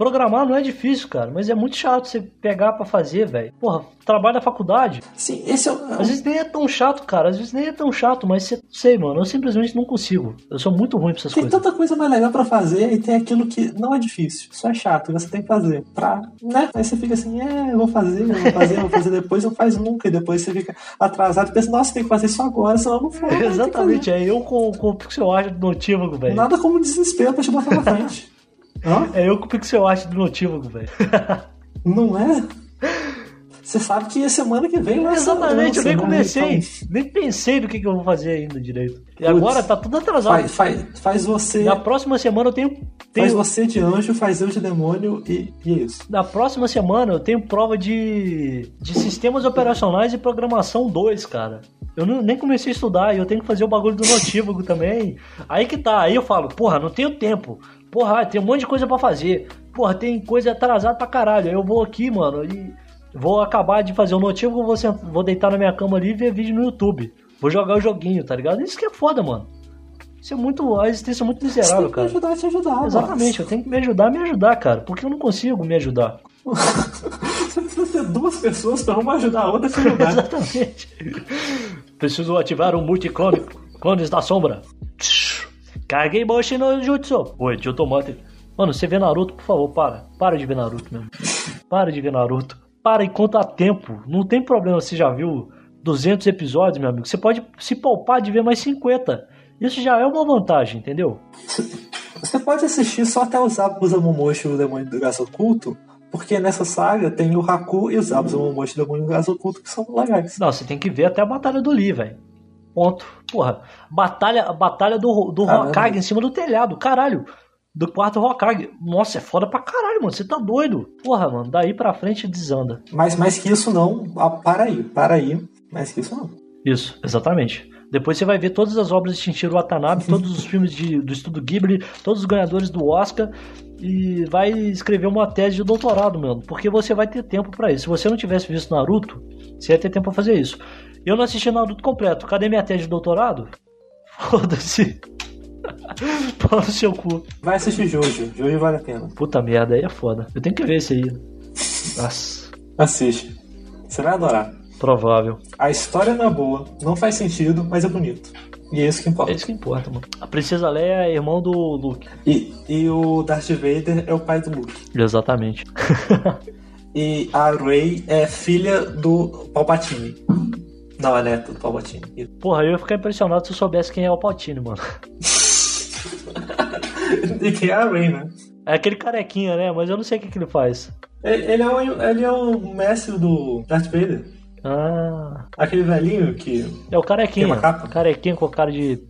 Programar não é difícil, cara, mas é muito chato você pegar pra fazer, velho. Porra, trabalho da faculdade. Sim, esse é o. Às vezes nem é tão chato, cara. Às vezes nem é tão chato, mas você sei, mano. Eu simplesmente não consigo. Eu sou muito ruim pra essas Tem coisas. tanta coisa mais legal pra fazer e tem aquilo que não é difícil, só é chato, você tem que fazer. Pra, né? Aí você fica assim, é, eu vou fazer, eu vou fazer, eu vou fazer depois, eu faço nunca, e depois você fica atrasado e pensa, nossa, tem que fazer isso agora, senão eu não for. Exatamente, é eu com, com o pixel art do notívago, velho. Nada como desespero pra te botar na frente. Hã? É eu com o pixel art do notívago, velho. Não é? Você sabe que semana que vem vai ser- Exatamente, eu nem comecei. então, Nem pensei no que, que eu vou fazer ainda direito. E agora tá tudo atrasado. Faz, faz, faz você. Na próxima semana eu tenho. Faz tenho você de anjo, faz eu de demônio e, e é isso. Na próxima semana eu tenho prova de, de sistemas operacionais e programação 2, cara. Eu não- nem comecei a estudar e eu tenho que fazer o bagulho do notívago também. Aí que tá, aí eu falo, porra, não tenho tempo. Porra, tem um monte de coisa pra fazer. Porra, tem coisa atrasada pra caralho. Eu vou aqui, mano, e vou acabar de fazer o notívago, vou, sent- vou deitar na minha cama ali e ver vídeo no YouTube. Vou jogar o joguinho, tá ligado? Isso que é foda, mano. Isso é muito. A existência é muito Você miserável, tem que cara. ajudar te ajudar. Exatamente, eu tenho que me ajudar a me ajudar, cara. Porque eu não consigo me ajudar. Você precisa ter duas pessoas pra uma ajudar a outra a te ajudar. Exatamente. Preciso ativar um multiclone. Clones da sombra. Caguei Boshi no Jutsu. Oi, Jutomate. Mano, você vê Naruto, por favor, para. Para de ver Naruto mesmo. Para de ver Naruto. Para enquanto há tempo. Não tem problema, você já viu 200 episódios, meu amigo. Você pode se poupar de ver mais 50. Isso já é uma vantagem, entendeu? Você pode assistir só até os Zabuza Momoshi e o Demônio do Gás Oculto, porque nessa saga tem o Haku e os Zabuza Momoshi e o Demônio do Gás Oculto que são legais. Não, você tem que ver até a batalha do Lee, velho. Ponto. Porra, batalha, batalha do, do Caramba. Hokage em cima do telhado, caralho. Do quarto Hokage. Nossa, é foda pra caralho, mano. Você tá doido. Porra, mano, daí pra frente desanda. Mas mais que isso não, ah, para aí, para aí. Mais que isso não. Isso, exatamente. Depois você vai ver todas as obras de Shinichiro Watanabe, todos os filmes de, do estudo Ghibli, todos os ganhadores do Oscar e vai escrever uma tese de doutorado, mano, porque você vai ter tempo pra isso. Se você não tivesse visto Naruto, você ia ter tempo pra fazer isso. Eu não assisti Naruto completo. Cadê minha tese de doutorado? Foda-se. Pau no seu cu. Vai assistir Jojo, Jojo vale a pena. Puta merda, aí é foda. Eu tenho que ver esse aí. Nossa, Assiste. Você vai adorar. provável. A história não é boa, não faz sentido, mas é bonito. E é isso que É importa. isso que importa, mano. A Princesa Leia é irmão do Luke. E, e o Darth Vader é o pai do Luke. Exatamente. E a Rey é filha do Palpatine. Não, é neta do Palpatine. Porra, eu ia ficar impressionado se eu soubesse quem é o Palpatine, mano. E quem é a Rey, né? É aquele carequinha, né? Mas eu não sei o que, que ele faz. Ele é, o, ele é o mestre do Darth Vader. Ah. Aquele velhinho que. É o carequinha. Tem uma capa? Carequinha com cara de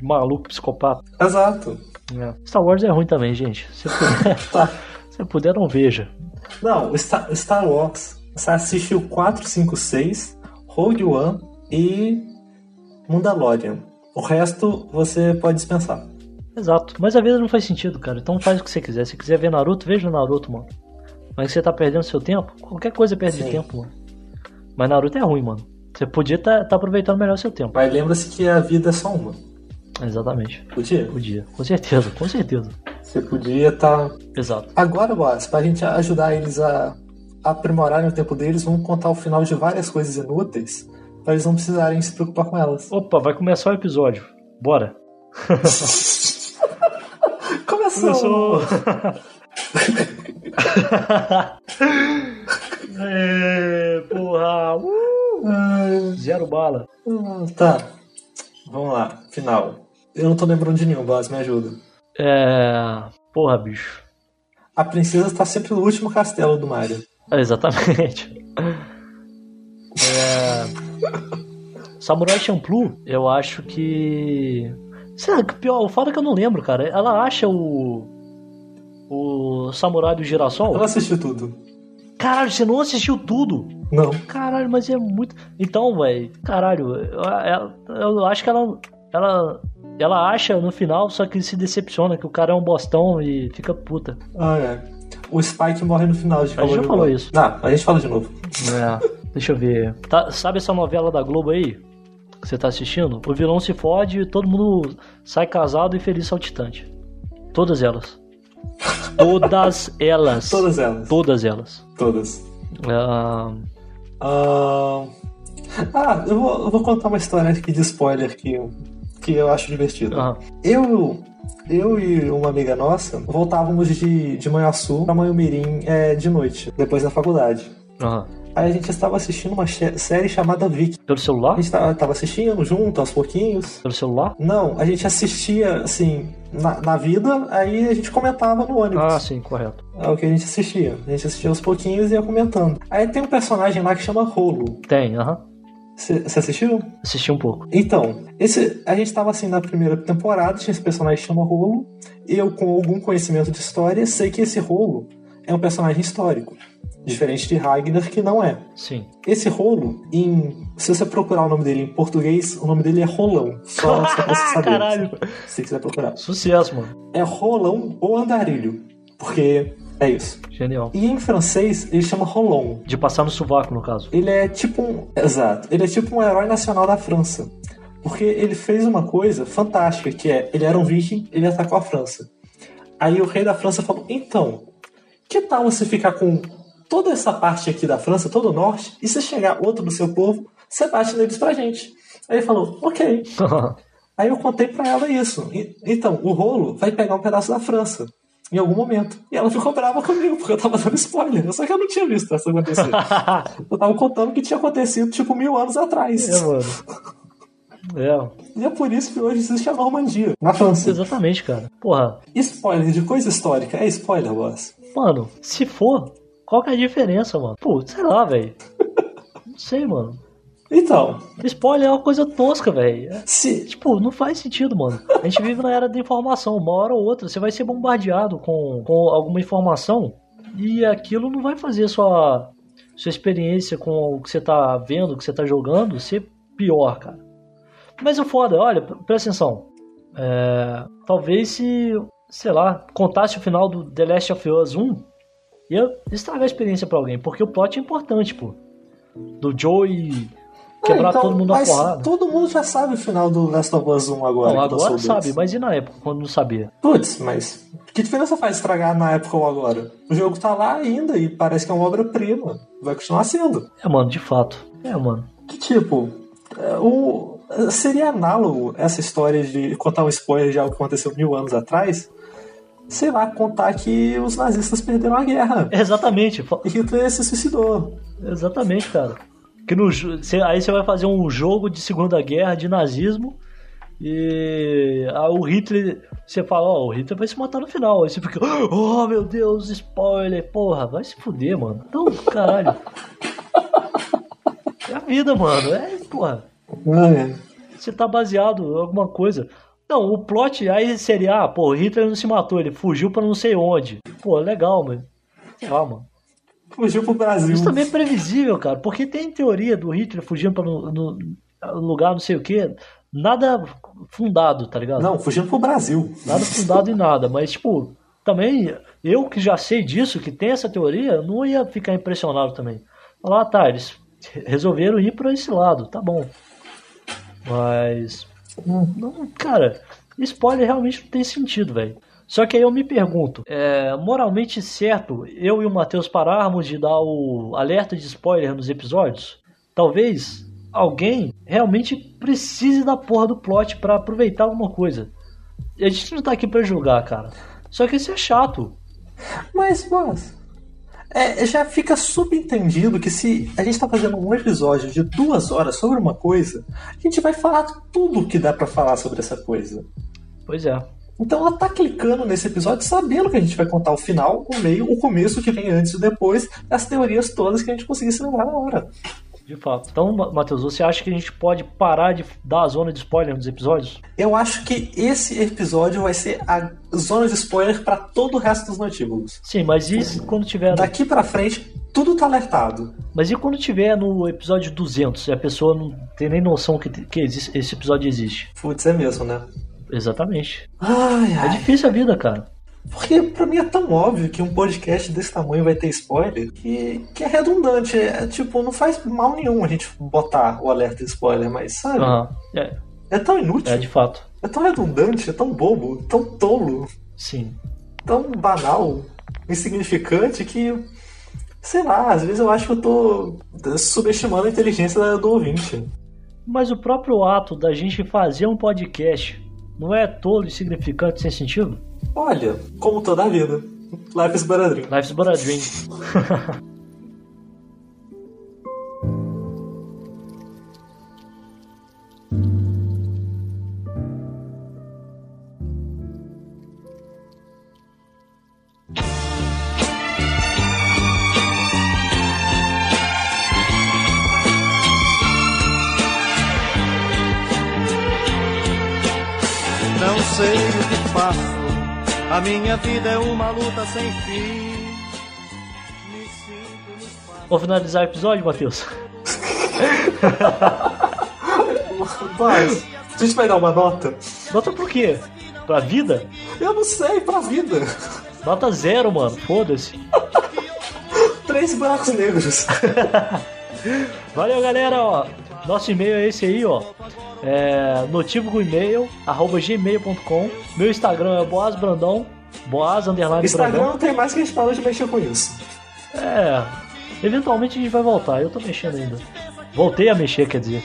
maluco, psicopata. Exato. É. Star Wars é ruim também, gente. Se puder, Tá. se puder não veja. Não, o Star, Star Wars. Você assistiu 4, 5, 6, Rogue One e Mandalorian. O resto você pode dispensar. Exato. Mas a vida não faz sentido, cara. Então faz o que você quiser. Se quiser ver Naruto, veja Naruto, mano. Mas você tá perdendo seu tempo, qualquer coisa perde Sim. tempo, mano. Mas Naruto é ruim, mano. Você podia tá, tá aproveitando melhor seu tempo. Mas lembra-se que a vida é só uma. Exatamente. Podia? Podia. Com certeza, com certeza. Você podia estar. Exato. Agora, Boas, pra gente ajudar eles a aprimorarem o tempo deles, vamos contar o final de várias coisas inúteis. Pra eles não precisarem se preocupar com elas. Opa, vai começar o episódio. Bora. Começou! é, porra. Uh, zero bala. Ah, Tá. Vamos lá, final. Eu não tô lembrando de nenhum, Boas, me ajuda. É. Porra, bicho. A princesa tá sempre no último castelo do Mario. Exatamente. É... Samurai Champloo, eu acho que. Será que pior? O foda é que eu não lembro, cara. Ela acha o. O Samurai do Girassol? não assisti tudo. Caralho, você não assistiu tudo? Não. Caralho, mas é muito. Então, velho, caralho, eu, eu- eu acho que ela, ela. Ela acha no final, só que se decepciona que o cara é um bostão e fica puta. Ah, é. O Spike morre no final de A gente já falou novo. isso. Não, a gente fala de novo. É, deixa eu ver. Tá- sabe essa novela da Globo aí? Que você tá assistindo? O vilão se fode e todo mundo sai casado e feliz saltitante. Todas elas. Todas elas. Todas elas. Todas elas. Todas. Ah, Ah, ah, eu, vou, eu vou contar uma história aqui de spoiler que, que eu acho divertido. aham. Eu, eu e uma amiga nossa voltávamos de, de Manhuaçu pra Manhumirim é, de noite, depois da faculdade. aham. Aí a gente estava assistindo uma série chamada Vic. Pelo celular? A gente tava, tava assistindo junto, aos pouquinhos. Pelo celular? Não, a gente assistia, assim, na, na vida, aí a gente comentava no ônibus. Ah, sim, correto. É o que a gente assistia. A gente assistia aos pouquinhos e ia comentando. Aí tem um personagem lá que chama Rolo. Tem, aham. Você assistiu? Assisti um pouco. Então, esse, a gente tava assim na primeira temporada, tinha esse personagem que chama Rolo. Eu, com algum conhecimento de história, sei que esse Rolo é um personagem histórico. Diferente de Ragnar, que não é. Sim. Esse Rolo, em, se você procurar o nome dele em português, o nome dele é Rolão. Só, só pra você saber. Caralho. Se você quiser procurar. Sucesso, mano. É Rolão ou Andarilho. Porque é isso. Genial. E em francês, ele chama Rolon. De passar no sovaco, no caso. Ele é tipo um. Exato. Ele é tipo um herói nacional da França. Porque ele fez uma coisa fantástica, que é, ele era um viking, ele atacou a França. Aí o rei da França falou, então, que tal você ficar com toda essa parte aqui da França, todo o norte, e se chegar outro do seu povo, você bate neles pra gente. Aí ele falou, ok. Aí eu contei pra ela isso. E- então, o rolo vai pegar um pedaço da França. Em algum momento. E ela ficou brava comigo, porque eu tava dando spoiler. Só que eu não tinha visto isso acontecer. Eu tava contando que tinha acontecido, tipo, mil anos atrás. é, mano. É, E é por isso que hoje existe a Normandia. Na França. exatamente, cara. Porra, Spoiler de coisa histórica. É spoiler, boss. mano, se for, qual que é a diferença, mano? Pô, sei lá, velho. Não sei, mano. Então, Spoiler é uma coisa tosca, velho. É, se. Tipo, não faz sentido, mano. A gente vive na era da informação. Uma hora ou outra você vai ser bombardeado com, com alguma informação e aquilo não vai fazer sua, sua experiência com o que você tá vendo, o que você tá jogando, ser pior, cara. Mas o foda, olha, pre- presta atenção. É, talvez se, sei lá, contasse o final do The Last of Us 1, ia estragar a experiência pra alguém, porque o plot é importante, pô. Do Joey quebrar Ah, então, todo mundo na mas porrada. todo mundo já sabe o final do Last of Us 1 agora. Não, agora sabe, mas e na época, quando não sabia? Putz, mas que diferença faz estragar na época ou agora? O jogo tá lá ainda e parece que é uma obra-prima. Vai continuar sendo. É, mano, de fato. É, mano. Que tipo, é, o, seria análogo essa história de contar um spoiler de algo que aconteceu mil anos atrás? Sei lá, contar que os nazistas perderam a guerra. Exatamente, E Hitler se suicidou. exatamente, cara. Que no, cê- aí você vai fazer um jogo de Segunda Guerra, de nazismo, e aí o Hitler, você fala, ó, o Hitler vai se matar no final. Aí você fica, oh meu Deus, spoiler, porra, vai se fuder, mano. Então, caralho. É a vida, mano. É, porra. É. você tá baseado em alguma coisa. Não, o plot aí seria, ah, pô, o Hitler não se matou, ele fugiu pra não sei onde. Pô, legal, mas. Sei lá, mano. Fugiu pro Brasil. Isso também é previsível, cara, porque tem teoria do Hitler fugindo no, no- lugar não sei o que. Nada fundado, tá ligado? Não, fugindo pro Brasil. Nada fundado em nada, mas, tipo, também, eu que já sei disso, que tem essa teoria, não ia ficar impressionado também. Falar, ah, tá, eles resolveram ir pra esse lado, tá bom. Mas, não, cara, spoiler realmente não tem sentido, velho. Só que aí eu me pergunto, é moralmente certo eu e o Matheus pararmos de dar o alerta de spoiler nos episódios? Talvez alguém realmente precise da porra do plot pra aproveitar alguma coisa. E a gente não tá aqui pra julgar, cara. Só que isso é chato. Mas, mas. É, já fica subentendido que se a gente tá fazendo um episódio de duas horas sobre uma coisa, a gente vai falar tudo que dá pra falar sobre essa coisa. Pois é. Então ela tá clicando nesse episódio sabendo que a gente vai contar o final, o meio, o começo, o que vem antes e depois, as teorias todas que a gente conseguisse lembrar na hora. De fato. Então, Ma- Matheus, você acha que a gente pode parar de dar a zona de spoiler nos episódios? Eu acho que esse episódio vai ser a zona de spoiler pra todo o resto dos notíbulos. Sim, mas e quando tiver. Daqui pra frente, tudo tá alertado. Mas e quando tiver no episódio 200 e a pessoa não tem nem noção que, que existe- esse episódio existe? Putz, é mesmo, né? Exatamente. Ai, É ai. difícil a vida, cara. Porque pra mim é tão óbvio que um podcast desse tamanho vai ter spoiler que, que é redundante. É, tipo, não faz mal nenhum a gente botar o alerta spoiler, mas sabe? Aham. É, É tão inútil, é, de fato. é tão redundante, é tão bobo, tão tolo. Sim. tão banal, insignificante que. Sei lá, às vezes eu acho que eu tô subestimando a inteligência do ouvinte. Mas o próprio ato da gente fazer um podcast não é tolo, insignificante, sem sentido? Olha, como toda a vida. Life is but a dream. Life's but a dream. Minha vida é uma luta sem fim. Me sinto no espaço. Vou finalizar o episódio, Matheus. Mas, a gente vai dar uma nota? Nota por quê? Pra vida? Eu não sei, pra vida. Nota zero, mano. Foda-se. Três buracos negros. Valeu, galera, ó. Nosso e-mail é esse aí, ó. É notívago e-mail, arroba gmail.com. Meu Instagram é Boaz Brandão. Boaz underline Instagram Brandão. não tem mais que a gente parou de mexer com isso. É. Eventualmente a gente vai voltar. Eu tô mexendo ainda. Voltei a mexer, quer dizer.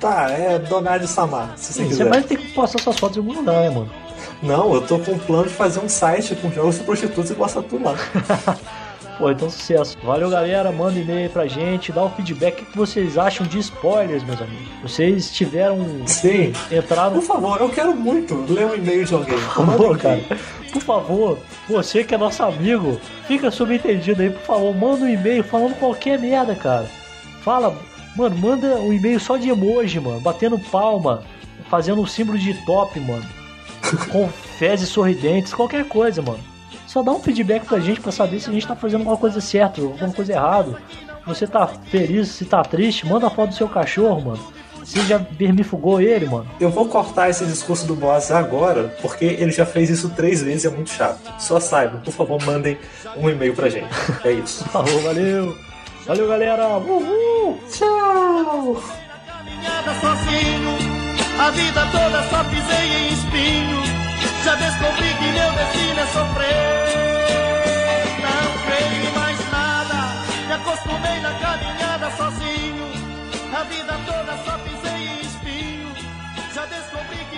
Tá, é Donald Samar, se você Você quiser. vai ter que postar suas fotos em algum lugar, né, mano? Não, eu tô com um plano de fazer um site com jogos de prostitutas e postar tudo lá. Pô, então sucesso. Valeu, galera. Manda e-mail pra gente. Dá o feedback. O que vocês acham de spoilers, meus amigos? Vocês tiveram. Sim. Entraram. Por favor, eu quero muito ler um e-mail de alguém. Por favor, cara. Por favor, você que é nosso amigo, fica subentendido aí, por favor, manda um e-mail falando qualquer merda, cara. Fala, mano, manda um e-mail só de emoji, mano, batendo palma, fazendo um símbolo de top, mano. Com fezes sorridentes, qualquer coisa, mano. Só dá um feedback pra gente pra saber se a gente tá fazendo alguma coisa certa ou alguma coisa errada. Você tá feliz, se tá triste, manda a foto do seu cachorro, mano. Você já vermifugou ele, mano? Eu vou cortar esse discurso do boss agora, porque ele já fez isso três vezes e é muito chato. Só saibam, por favor, mandem um e-mail pra gente. É isso. Falou, valeu. Valeu, galera. Uhul. Tchau! sozinho, a vida toda só pisei em espinho. Já descobri que meu destino é sofrer. Não creio mais nada, me acostumei na caminhada sozinho. A vida toda só pisei em espinho. Já descobri que